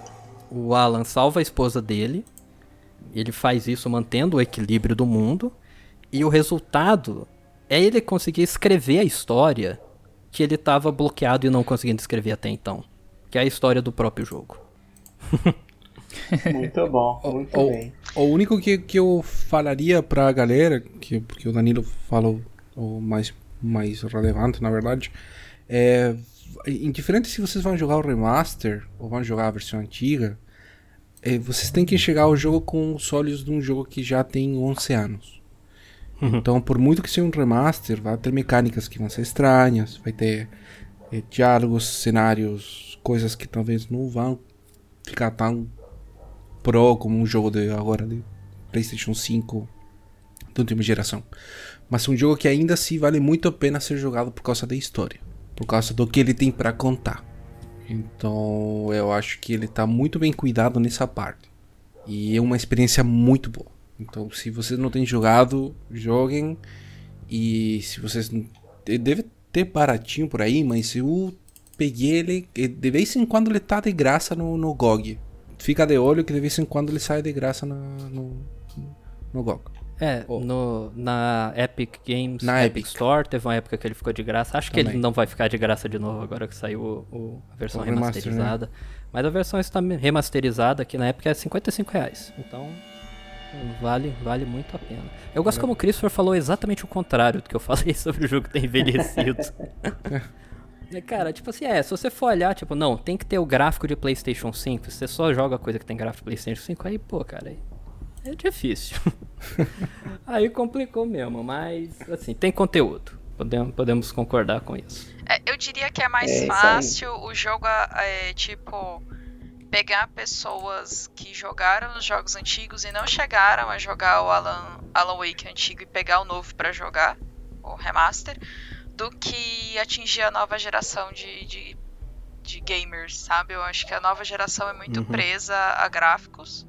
Speaker 4: o Alan salva a esposa dele. Ele faz isso mantendo o equilíbrio do mundo e o resultado é ele conseguir escrever a história que ele estava bloqueado e não conseguindo escrever até então, que é a história do próprio jogo.
Speaker 1: Muito bom, muito
Speaker 5: o,
Speaker 1: bem.
Speaker 5: O único que, que eu falaria pra galera, que, porque o Danilo falou o mais, mais relevante, na verdade, é. Indiferente se vocês vão jogar o remaster ou vão jogar a versão antiga, é, vocês têm que chegar ao jogo com os olhos de um jogo que já tem 11 anos. Uhum. Então, por muito que seja um remaster, vai ter mecânicas que vão ser estranhas, vai ter é, diálogos, cenários, coisas que talvez não vão ficar tão Pro como um jogo de agora de PlayStation 5 da última geração. Mas um jogo que ainda assim vale muito a pena ser jogado por causa da história, por causa do que ele tem para contar. Então eu acho que ele tá muito bem cuidado nessa parte. E é uma experiência muito boa. Então se vocês não têm jogado, joguem. E se vocês. Deve ter baratinho por aí, mas eu peguei ele. De vez em quando ele tá de graça no, no GOG fica de olho que de vez em quando ele sai de graça no, no, no GOG.
Speaker 4: É, oh. no, na Epic Games na Epic. Epic. Store teve uma época que ele ficou de graça. Acho Também. que ele não vai ficar de graça de novo agora que saiu o, o, a versão o remasterizada. né? Mas a versão está remasterizada aqui na época é 55 reais. Então vale, vale muito a pena. Eu gosto é. como o Christopher falou exatamente o contrário do que eu falei sobre o jogo ter envelhecido. Cara, tipo assim, é, se você for olhar, tipo, não, tem que ter o gráfico de PlayStation 5, você só joga coisa que tem gráfico de PlayStation 5, aí, pô, cara, aí é difícil. aí complicou mesmo, mas, assim, tem conteúdo. Podemos, podemos concordar com isso.
Speaker 2: É, eu diria que é mais é fácil o jogo, é, tipo, pegar pessoas que jogaram os jogos antigos e não chegaram a jogar o Alan, Alan Wake antigo e pegar o novo para jogar, o remaster do que atingir a nova geração de, de, de, gamers, sabe? Eu acho que a nova geração é muito uhum. presa a gráficos.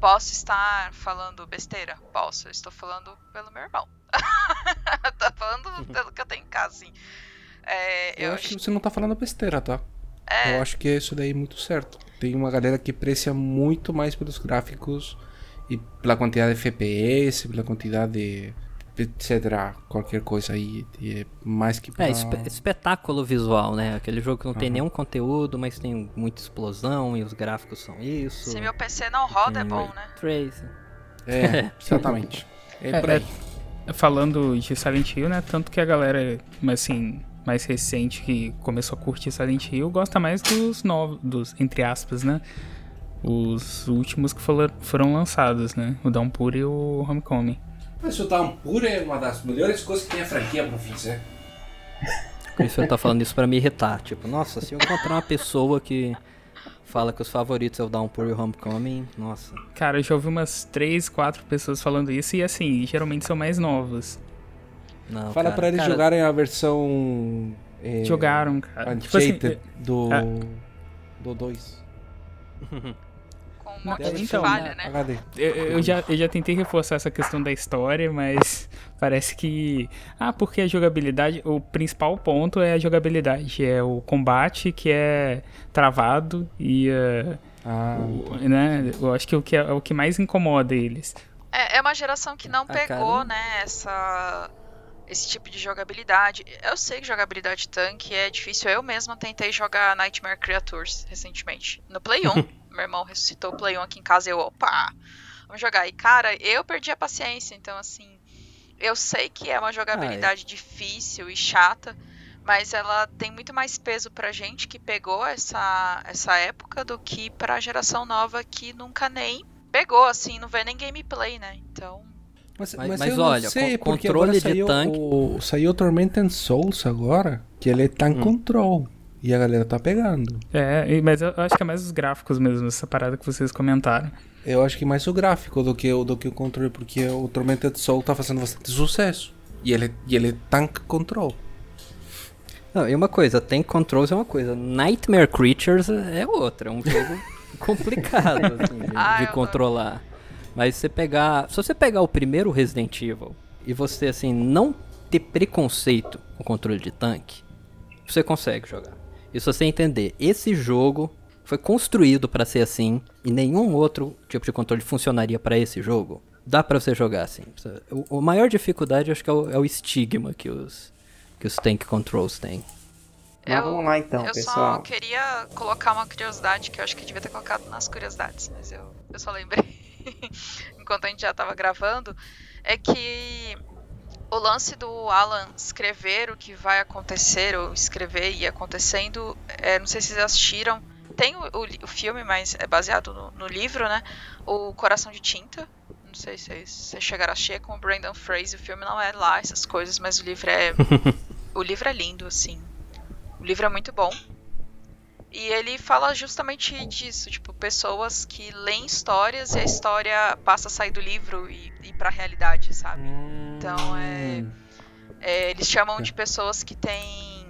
Speaker 2: Posso estar falando besteira? Posso, eu estou falando pelo meu irmão. tô falando pelo que eu tenho em casa, assim.
Speaker 5: É, eu, eu, acho que você não tá falando besteira, tá? É... Eu acho que isso daí é muito certo. Tem uma galera que aprecia muito mais pelos gráficos e pela quantidade de FPS, pela quantidade de etc. Qualquer coisa aí. É mais que
Speaker 4: pra... É, esp espetáculo visual, né? Aquele jogo que não uhum. tem nenhum conteúdo, mas tem muita explosão e os gráficos são isso.
Speaker 2: Se meu PC não roda, é bom, né?
Speaker 4: Trace.
Speaker 5: É, exatamente. É, é,
Speaker 3: é, falando de Silent Hill, né? Tanto que a galera, assim, mais recente que começou a curtir Silent Hill gosta mais dos novos, dos, entre aspas, né? Os últimos que foram lançados, né? O Downpour e o Homecoming.
Speaker 9: Mas o Downpour é uma das melhores coisas que tem a franquia pra fazer.
Speaker 4: O Christopher tá falando isso pra me irritar. Tipo, nossa, se eu encontrar uma pessoa que fala que os favoritos é o Downpour e o Homecoming, nossa.
Speaker 3: Cara, eu já ouvi umas 3, 4 pessoas falando isso e assim, geralmente são mais novos.
Speaker 5: Não, Fala cara, pra eles cara... jogarem a versão.
Speaker 3: É, Jogaram, cara.
Speaker 5: Tipo assim, do. É... Do 2.
Speaker 2: um monte de então, falha, né?
Speaker 3: Eu, eu, já, eu já tentei reforçar essa questão da história, mas parece que. Ah, porque a jogabilidade. O principal ponto é a jogabilidade. É o combate que é travado e. Uh, ah, o, né, eu acho que o que é, é o que mais incomoda eles.
Speaker 2: É, é uma geração que não ah, pegou, cara. né, essa esse tipo de jogabilidade. Eu sei que jogabilidade tanque é difícil. Eu mesma tentei jogar Nightmare Creatures recentemente. No Play 1. Meu irmão ressuscitou o Play 1 aqui em casa e eu, opa, vamos jogar. E cara, eu perdi a paciência. Então, assim, eu sei que é uma jogabilidade ah, é. difícil e chata. Mas ela tem muito mais peso pra gente que pegou essa, essa época do que pra geração nova que nunca nem pegou, assim, não vê nem gameplay, né? Então.
Speaker 5: Mas, mas, mas, mas olha, sei, controle de tanque. O, saiu o Tormented Souls agora, que ele tá em hum. control. E a galera tá pegando.
Speaker 3: É, mas eu acho que é mais os gráficos mesmo, essa parada que vocês comentaram.
Speaker 5: Eu acho que mais o gráfico do que, do que o controle, porque o Tormented Soul tá fazendo bastante sucesso. E ele, e ele tank control.
Speaker 4: Não, e uma coisa, Tank Controls é uma coisa, Nightmare Creatures é outra, é um jogo complicado assim, de, ah, de controlar. Mas você pegar. Se você pegar o primeiro Resident Evil e você assim não ter preconceito com controle de tanque, você consegue jogar. E se você entender, esse jogo foi construído para ser assim e nenhum outro tipo de controle funcionaria para esse jogo, dá para você jogar assim. O, a maior dificuldade acho que é o, é o estigma que os que os tank controls têm.
Speaker 1: Eu, vamos lá então,
Speaker 2: eu
Speaker 1: pessoal.
Speaker 2: Eu só queria colocar uma curiosidade que eu acho que devia ter colocado nas curiosidades, mas eu, eu só lembrei. enquanto a gente já estava gravando, é que o lance do Alan escrever o que vai acontecer, ou escrever e acontecendo, é, não sei se vocês assistiram, tem o, o, o filme, mas é baseado no, no, livro, né? O Coração de Tinta. Não sei se vocês chegaram a assistir com o Brandon Fraser. O filme não é lá, essas coisas, mas o livro é. o livro é lindo, assim. O livro é muito bom. E ele fala justamente disso, tipo, pessoas que leem histórias e a história passa a sair do livro e ir pra realidade, sabe? Então é, é Eles chamam de pessoas que têm.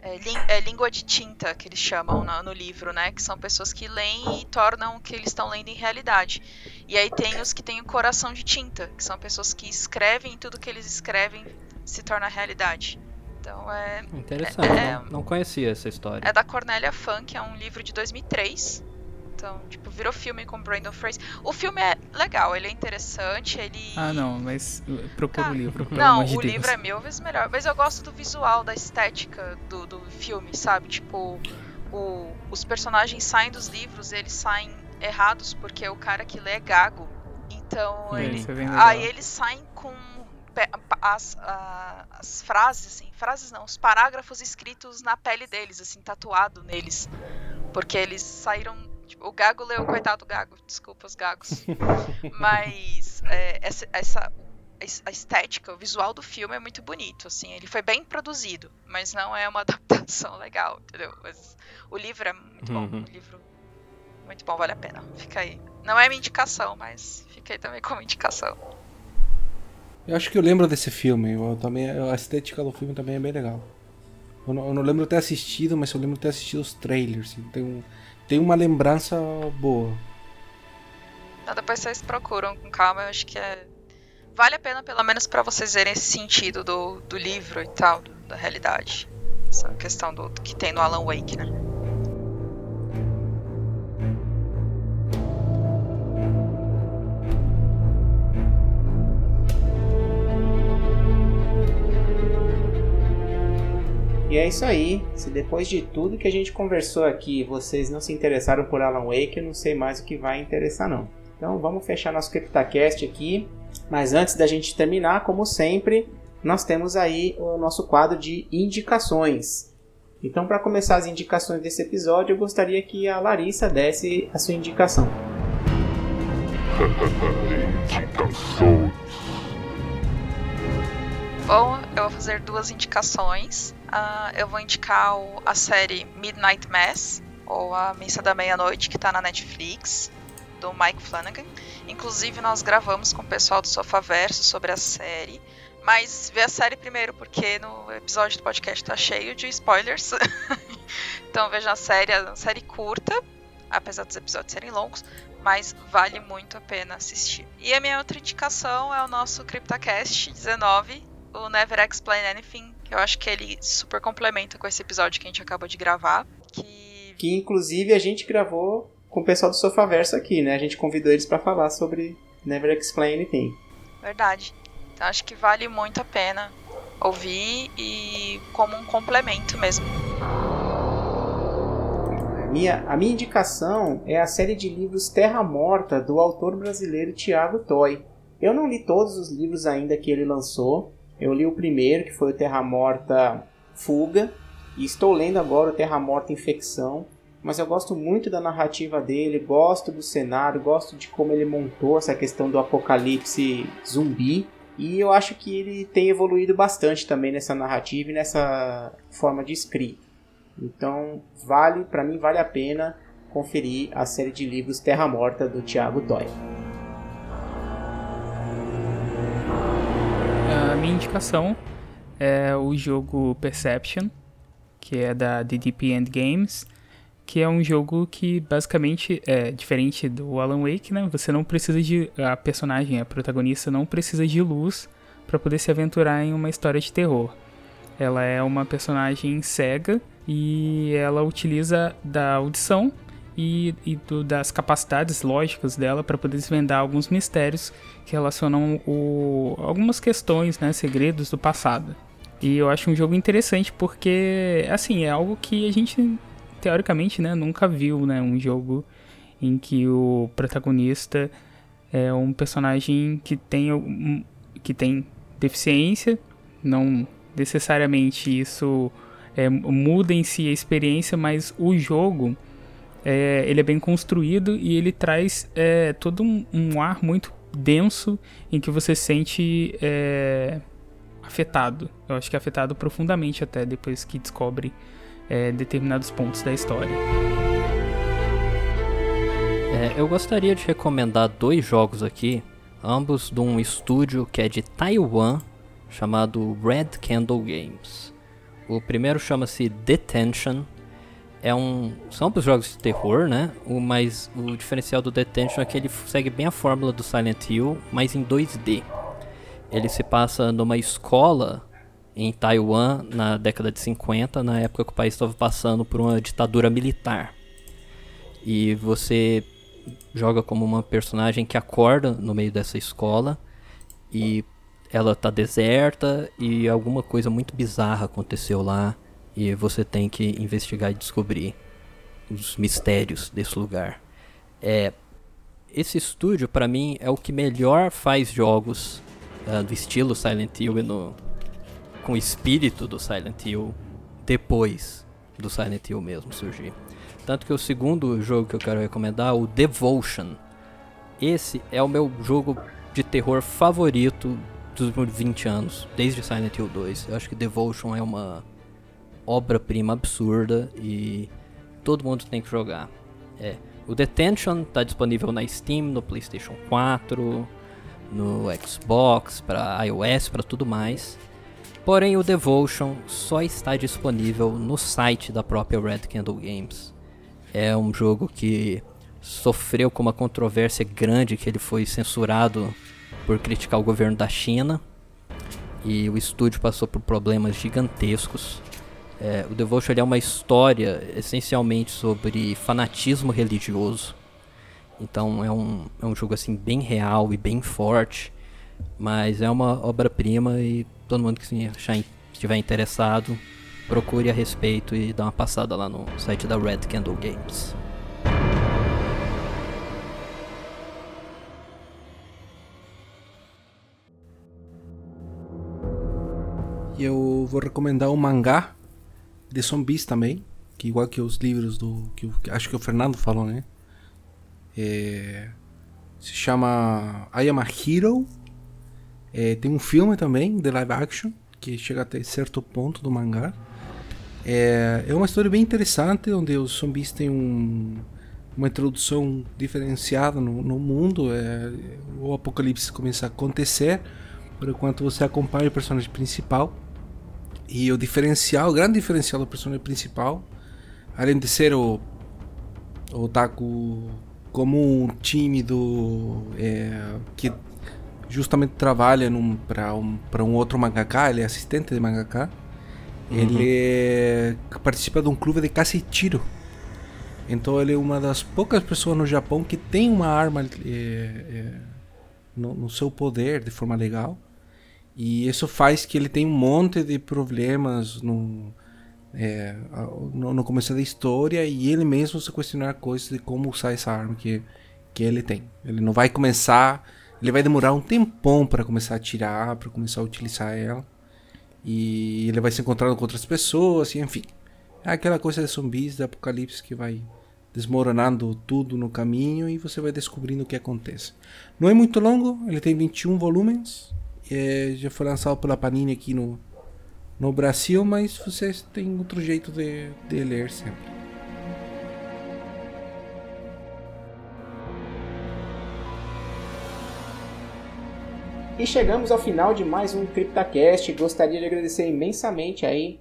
Speaker 2: É, é, língua de tinta, que eles chamam no, no, livro, né? Que são pessoas que leem e tornam o que eles estão lendo em realidade. E aí tem os que têm o coração de tinta, que são pessoas que escrevem e tudo que eles escrevem se torna realidade. Então é.
Speaker 4: Interessante. É, não, não conhecia essa história.
Speaker 2: É da Cornélia Funk, é um livro de 2003. Então, tipo, virou filme com Brandon Fraser. O filme é legal, ele é interessante, ele...
Speaker 3: Ah, não, mas procura o livro,
Speaker 2: Não,
Speaker 3: o de
Speaker 2: livro é mil vezes melhor. Mas eu gosto do visual, da estética do, do filme, sabe? Tipo, o, os personagens saem dos livros, eles saem errados porque o cara que lê é gago. Então, é, ele... É aí eles saem com as, as frases, assim, frases não, os parágrafos escritos na pele deles, assim, tatuado neles. Porque eles saíram. Tipo, o Gago leu, coitado do Gago, desculpa os Gagos. Mas é, essa, essa a estética, o visual do filme é muito bonito, assim, ele foi bem produzido, mas não é uma adaptação legal, entendeu? Mas o livro é muito uhum. bom, o livro muito bom, vale a pena. Fica aí. Não é minha indicação, mas fica aí também como indicação.
Speaker 5: Eu acho que eu lembro desse filme. Eu, também, a estética do filme também é bem legal. Eu não, eu não lembro ter assistido, mas eu lembro ter assistido os trailers. Assim, tem, tem uma lembrança boa.
Speaker 2: Ah, depois vocês procuram com calma, eu acho que é. Vale a pena, pelo menos, para vocês verem esse sentido do, do livro e tal, do, da realidade. Essa questão do, do que tem no Alan Wake, né?
Speaker 1: E é isso aí. Se depois de tudo que a gente conversou aqui, vocês não se interessaram por Alan Wake, eu não sei mais o que vai interessar não. Então vamos fechar nosso CryptaCast aqui. Mas antes da gente terminar, como sempre, nós temos aí o nosso quadro de indicações. Então, para começar as indicações desse episódio, eu gostaria que a Larissa desse a sua indicação.
Speaker 2: Bom, eu vou fazer duas indicações. Uh, eu vou indicar o, a série Midnight Mass, ou A Missa da Meia-Noite, que está na Netflix, do Mike Flanagan. Inclusive, nós gravamos com o pessoal do Sofaverso sobre a série. Mas vê a série primeiro, porque no episódio do podcast tá cheio de spoilers. então veja a série, é uma série curta, apesar dos episódios serem longos, mas vale muito a pena assistir. E a minha outra indicação é o nosso CryptaCast 19, o Never Explain Anything, eu acho que ele super complementa com esse episódio que a gente acabou de gravar. Que,
Speaker 1: que inclusive a gente gravou com o pessoal do Sofaverso aqui, né? A gente convidou eles para falar sobre Never Explain Anything.
Speaker 2: Verdade. Então acho que vale muito a pena ouvir e como um complemento mesmo.
Speaker 1: Minha, a minha indicação é a série de livros Terra Morta do autor brasileiro Tiago Toy. Eu não li todos os livros ainda que ele lançou. Eu li o primeiro, que foi o Terra Morta Fuga, e estou lendo agora o Terra Morta Infecção. Mas eu gosto muito da narrativa dele, gosto do cenário, gosto de como ele montou essa questão do apocalipse zumbi. E eu acho que ele tem evoluído bastante também nessa narrativa e nessa forma de escrita. Então, vale, para mim vale a pena conferir a série de livros Terra Morta do Thiago Toy.
Speaker 3: Minha indicação é o jogo Perception, que é da DDP End Games que é um jogo que basicamente é diferente do Alan Wake, né? Você não precisa de a personagem, a protagonista não precisa de luz para poder se aventurar em uma história de terror. Ela é uma personagem cega e ela utiliza da audição e, e do, das capacidades lógicas dela para poder desvendar alguns mistérios que relacionam o, algumas questões, né, segredos do passado. E eu acho um jogo interessante porque, assim, é algo que a gente teoricamente, né, nunca viu, né, um jogo em que o protagonista é um personagem que tem que tem deficiência, não necessariamente isso é, muda em si a experiência, mas o jogo é, ele é bem construído e ele traz é, todo um, um, ar muito denso em que você sente é, afetado. Eu acho que é afetado profundamente até depois que descobre é, determinados pontos da história.
Speaker 4: É, eu gostaria de recomendar dois jogos aqui, ambos de um estúdio que é de Taiwan, chamado Red Candle Games. O primeiro chama-se Detention. É um, são ambos jogos de terror, né? O, mas o diferencial do Detention é que ele segue bem a fórmula do Silent Hill, mas em 2D. Ele se passa numa escola em Taiwan na década de 50, na época que o país estava passando por uma ditadura militar. E você joga como uma personagem que acorda no meio dessa escola e ela tá deserta e alguma coisa muito bizarra aconteceu lá e você tem que investigar e descobrir os mistérios desse lugar. É esse estúdio para mim é o que melhor faz jogos uh, do estilo Silent Hill e no com o espírito do Silent Hill depois do Silent Hill mesmo surgir. Tanto que o segundo jogo que eu quero recomendar, o Devotion. Esse é o meu jogo de terror favorito dos últimos 20 anos, desde Silent Hill 2. Eu acho que Devotion é uma obra-prima absurda e todo mundo tem que jogar. É. O Detention está disponível na Steam, no PlayStation 4, no Xbox, para iOS, para tudo mais. Porém, o Devotion só está disponível no site da própria Red Candle Games. É um jogo que sofreu com uma controvérsia grande que ele foi censurado por criticar o governo da China e o estúdio passou por problemas gigantescos. É, o Devotion é uma história essencialmente sobre fanatismo religioso. Então é um, é um jogo assim bem real e bem forte, mas é uma obra-prima e todo mundo que se estiver interessado, procure a respeito e dá uma passada lá no site da Red Candle Games.
Speaker 5: E eu vou recomendar um mangá de zumbis também, que igual que os livros do que acho que o Fernando falou, né? É, se chama I Am a Hero é, tem um filme também, de live action, que chega até certo ponto do mangá. É, é uma história bem interessante, onde os zumbis têm um, uma introdução diferenciada no, no mundo. É, o apocalipse começa a acontecer, por enquanto você acompanha o personagem principal. E o diferencial, o grande diferencial do personagem principal, além de ser o, o Taku como um tímido, é, que justamente trabalha para um, um outro mangaka, ele é assistente de mangaka. Uhum. Ele participa de um clube de caça e tiro. Então ele é uma das poucas pessoas no Japão que tem uma arma é, é, no, no, seu poder de forma legal. E isso faz que ele tenha um monte de problemas no, é, no, no, começo da história e ele mesmo se questionar coisas de como usar essa arma que, que ele tem. Ele não vai começar, ele vai demorar um tempão para começar a atirar, para começar a utilizar ela. E ele vai se encontrando com outras pessoas, e enfim. É aquela coisa de zumbis, de apocalipse que vai desmoronando tudo no caminho e você vai descobrindo o que acontece. Não é muito longo, ele tem 21 volumes. É, já foi lançado pela Panini aqui no, no Brasil, mas vocês têm outro jeito de, de ler sempre.
Speaker 1: E chegamos ao final de mais um CryptaCast. Gostaria de agradecer imensamente aí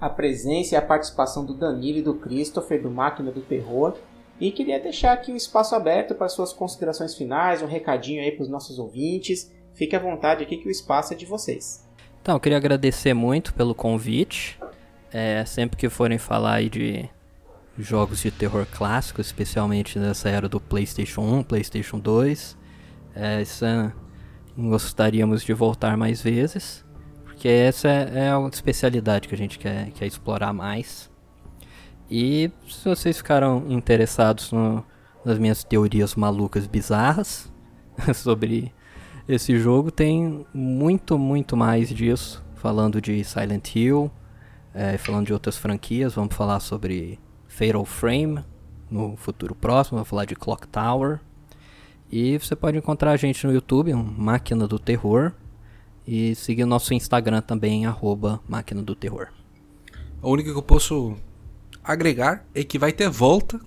Speaker 1: a presença e a participação do Danilo e do Christopher, do Máquina do Terror. E queria deixar aqui o espaço aberto para suas considerações finais, um recadinho aí para os nossos ouvintes. Fique à vontade aqui que o espaço é de vocês.
Speaker 4: Então, eu queria agradecer muito pelo convite. É, sempre que forem falar aí de jogos de terror clássicos, especialmente nessa era do PlayStation 1, PlayStation 2, é, essa, gostaríamos de voltar mais vezes. Porque essa é, é a especialidade que a gente quer, quer explorar mais. E se vocês ficaram interessados no, nas minhas teorias malucas bizarras sobre esse jogo, tem muito, muito mais disso. Falando de Silent Hill, é, falando de outras franquias, vamos falar sobre Fatal Frame no futuro próximo, vamos falar de Clock Tower. E você pode encontrar a gente no YouTube, Máquina do Terror. E seguir o nosso Instagram também, arroba Máquina do Terror.
Speaker 5: A única que eu posso agregar é que vai ter volta.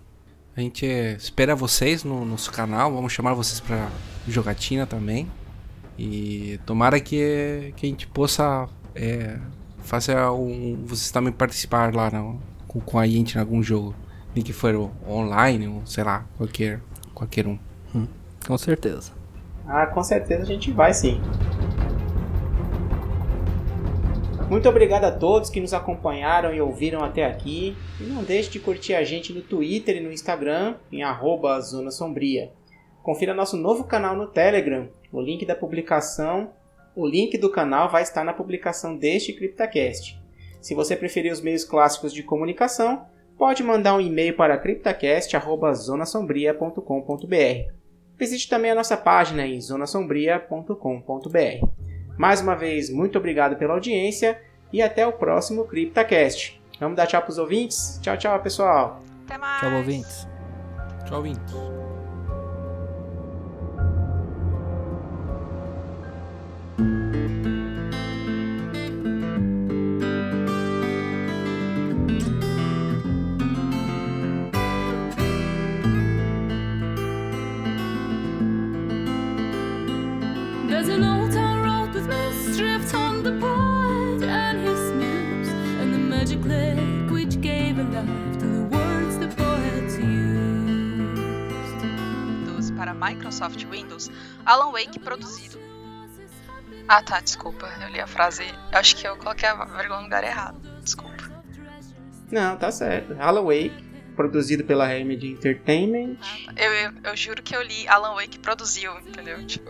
Speaker 5: A gente espera vocês no nosso canal. Vamos chamar vocês para jogatina também. E tomara que, que a gente possa é, fazer um. Vocês também participar lá no, com, com a gente em algum jogo. Nem que for online, ou sei lá, qualquer, qualquer um.
Speaker 4: Hum, com certeza.
Speaker 1: Ah, com certeza a gente vai sim. Muito obrigado a todos que nos acompanharam e ouviram até aqui. E não deixe de curtir a gente no Twitter e no Instagram, em arroba Zona Sombria. Confira nosso novo canal no Telegram. O link da publicação, o link do canal vai estar na publicação deste CryptaCast. Se você preferir os meios clássicos de comunicação, pode mandar um e-mail para criptacast@zonasombria.com.br. Visite também a nossa página em zonasombria.com.br. Mais uma vez, muito obrigado pela audiência e até o próximo CryptaCast. Vamos dar tchau para os ouvintes? Tchau, tchau, pessoal.
Speaker 2: Até mais.
Speaker 4: Tchau, ouvintes.
Speaker 5: Tchau, ouvintes.
Speaker 2: Microsoft Windows, Alan Wake produzido. Ah tá, desculpa, eu li a frase. Eu acho que eu coloquei a vírgula no lugar errado. Desculpa.
Speaker 1: Não, tá certo. Alan Wake, produzido pela Remedy Entertainment.
Speaker 2: Eu, eu, eu juro que eu li Alan Wake produziu, entendeu? Tipo.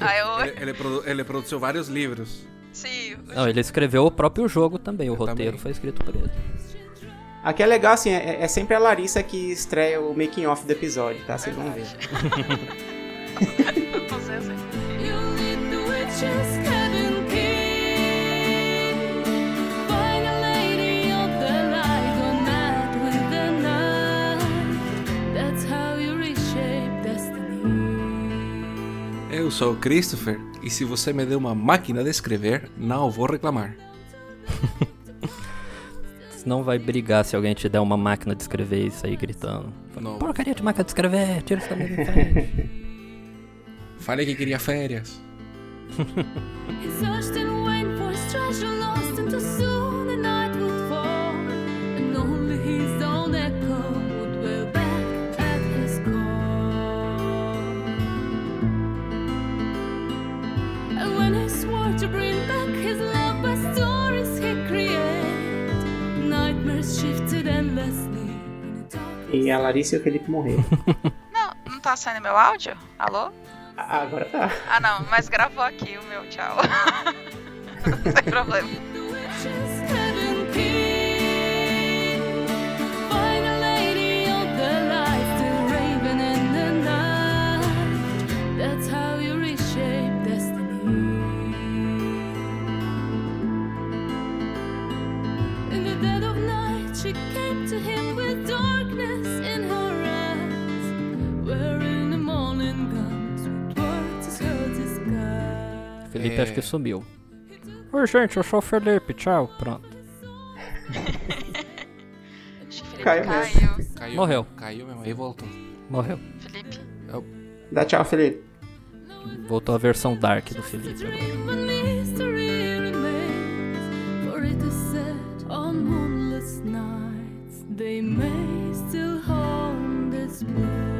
Speaker 5: ah, eu... ele, ele, produ ele, produziu vários livros.
Speaker 2: Sim.
Speaker 4: Não, ele escreveu o próprio jogo também. O eu roteiro também. foi escrito por ele.
Speaker 1: Aqui é legal, assim, é, é sempre a Larissa que estreia o making off do episódio, tá? Vocês vão ver.
Speaker 5: Eu sou o Christopher e se você me deu uma máquina de escrever, não vou reclamar.
Speaker 4: não vai brigar se alguém te der uma máquina de escrever e sair gritando. Não. Porcaria de máquina de escrever, tira isso da minha frente.
Speaker 5: Falei que queria férias.
Speaker 1: E a Larissa e o Felipe morreram.
Speaker 2: não, não tá saindo meu áudio? Alô?
Speaker 1: Agora tá.
Speaker 12: Ah, não, mas gravou aqui o meu tchau. tem problema.
Speaker 4: Felipe
Speaker 5: É.
Speaker 4: acho que sumiu. Oi, gente, eu sou o Felipe. Tchau. Pronto.
Speaker 12: Acho que Felipe
Speaker 1: Caiu
Speaker 12: caiu.
Speaker 1: mesmo.
Speaker 5: Caiu,
Speaker 4: Morreu.
Speaker 5: Caiu mesmo, aí voltou.
Speaker 4: Morreu.
Speaker 12: Felipe.
Speaker 1: Dá tchau, Felipe.
Speaker 4: Voltou a versão Dark do Felipe agora.
Speaker 13: They may still haunt this place.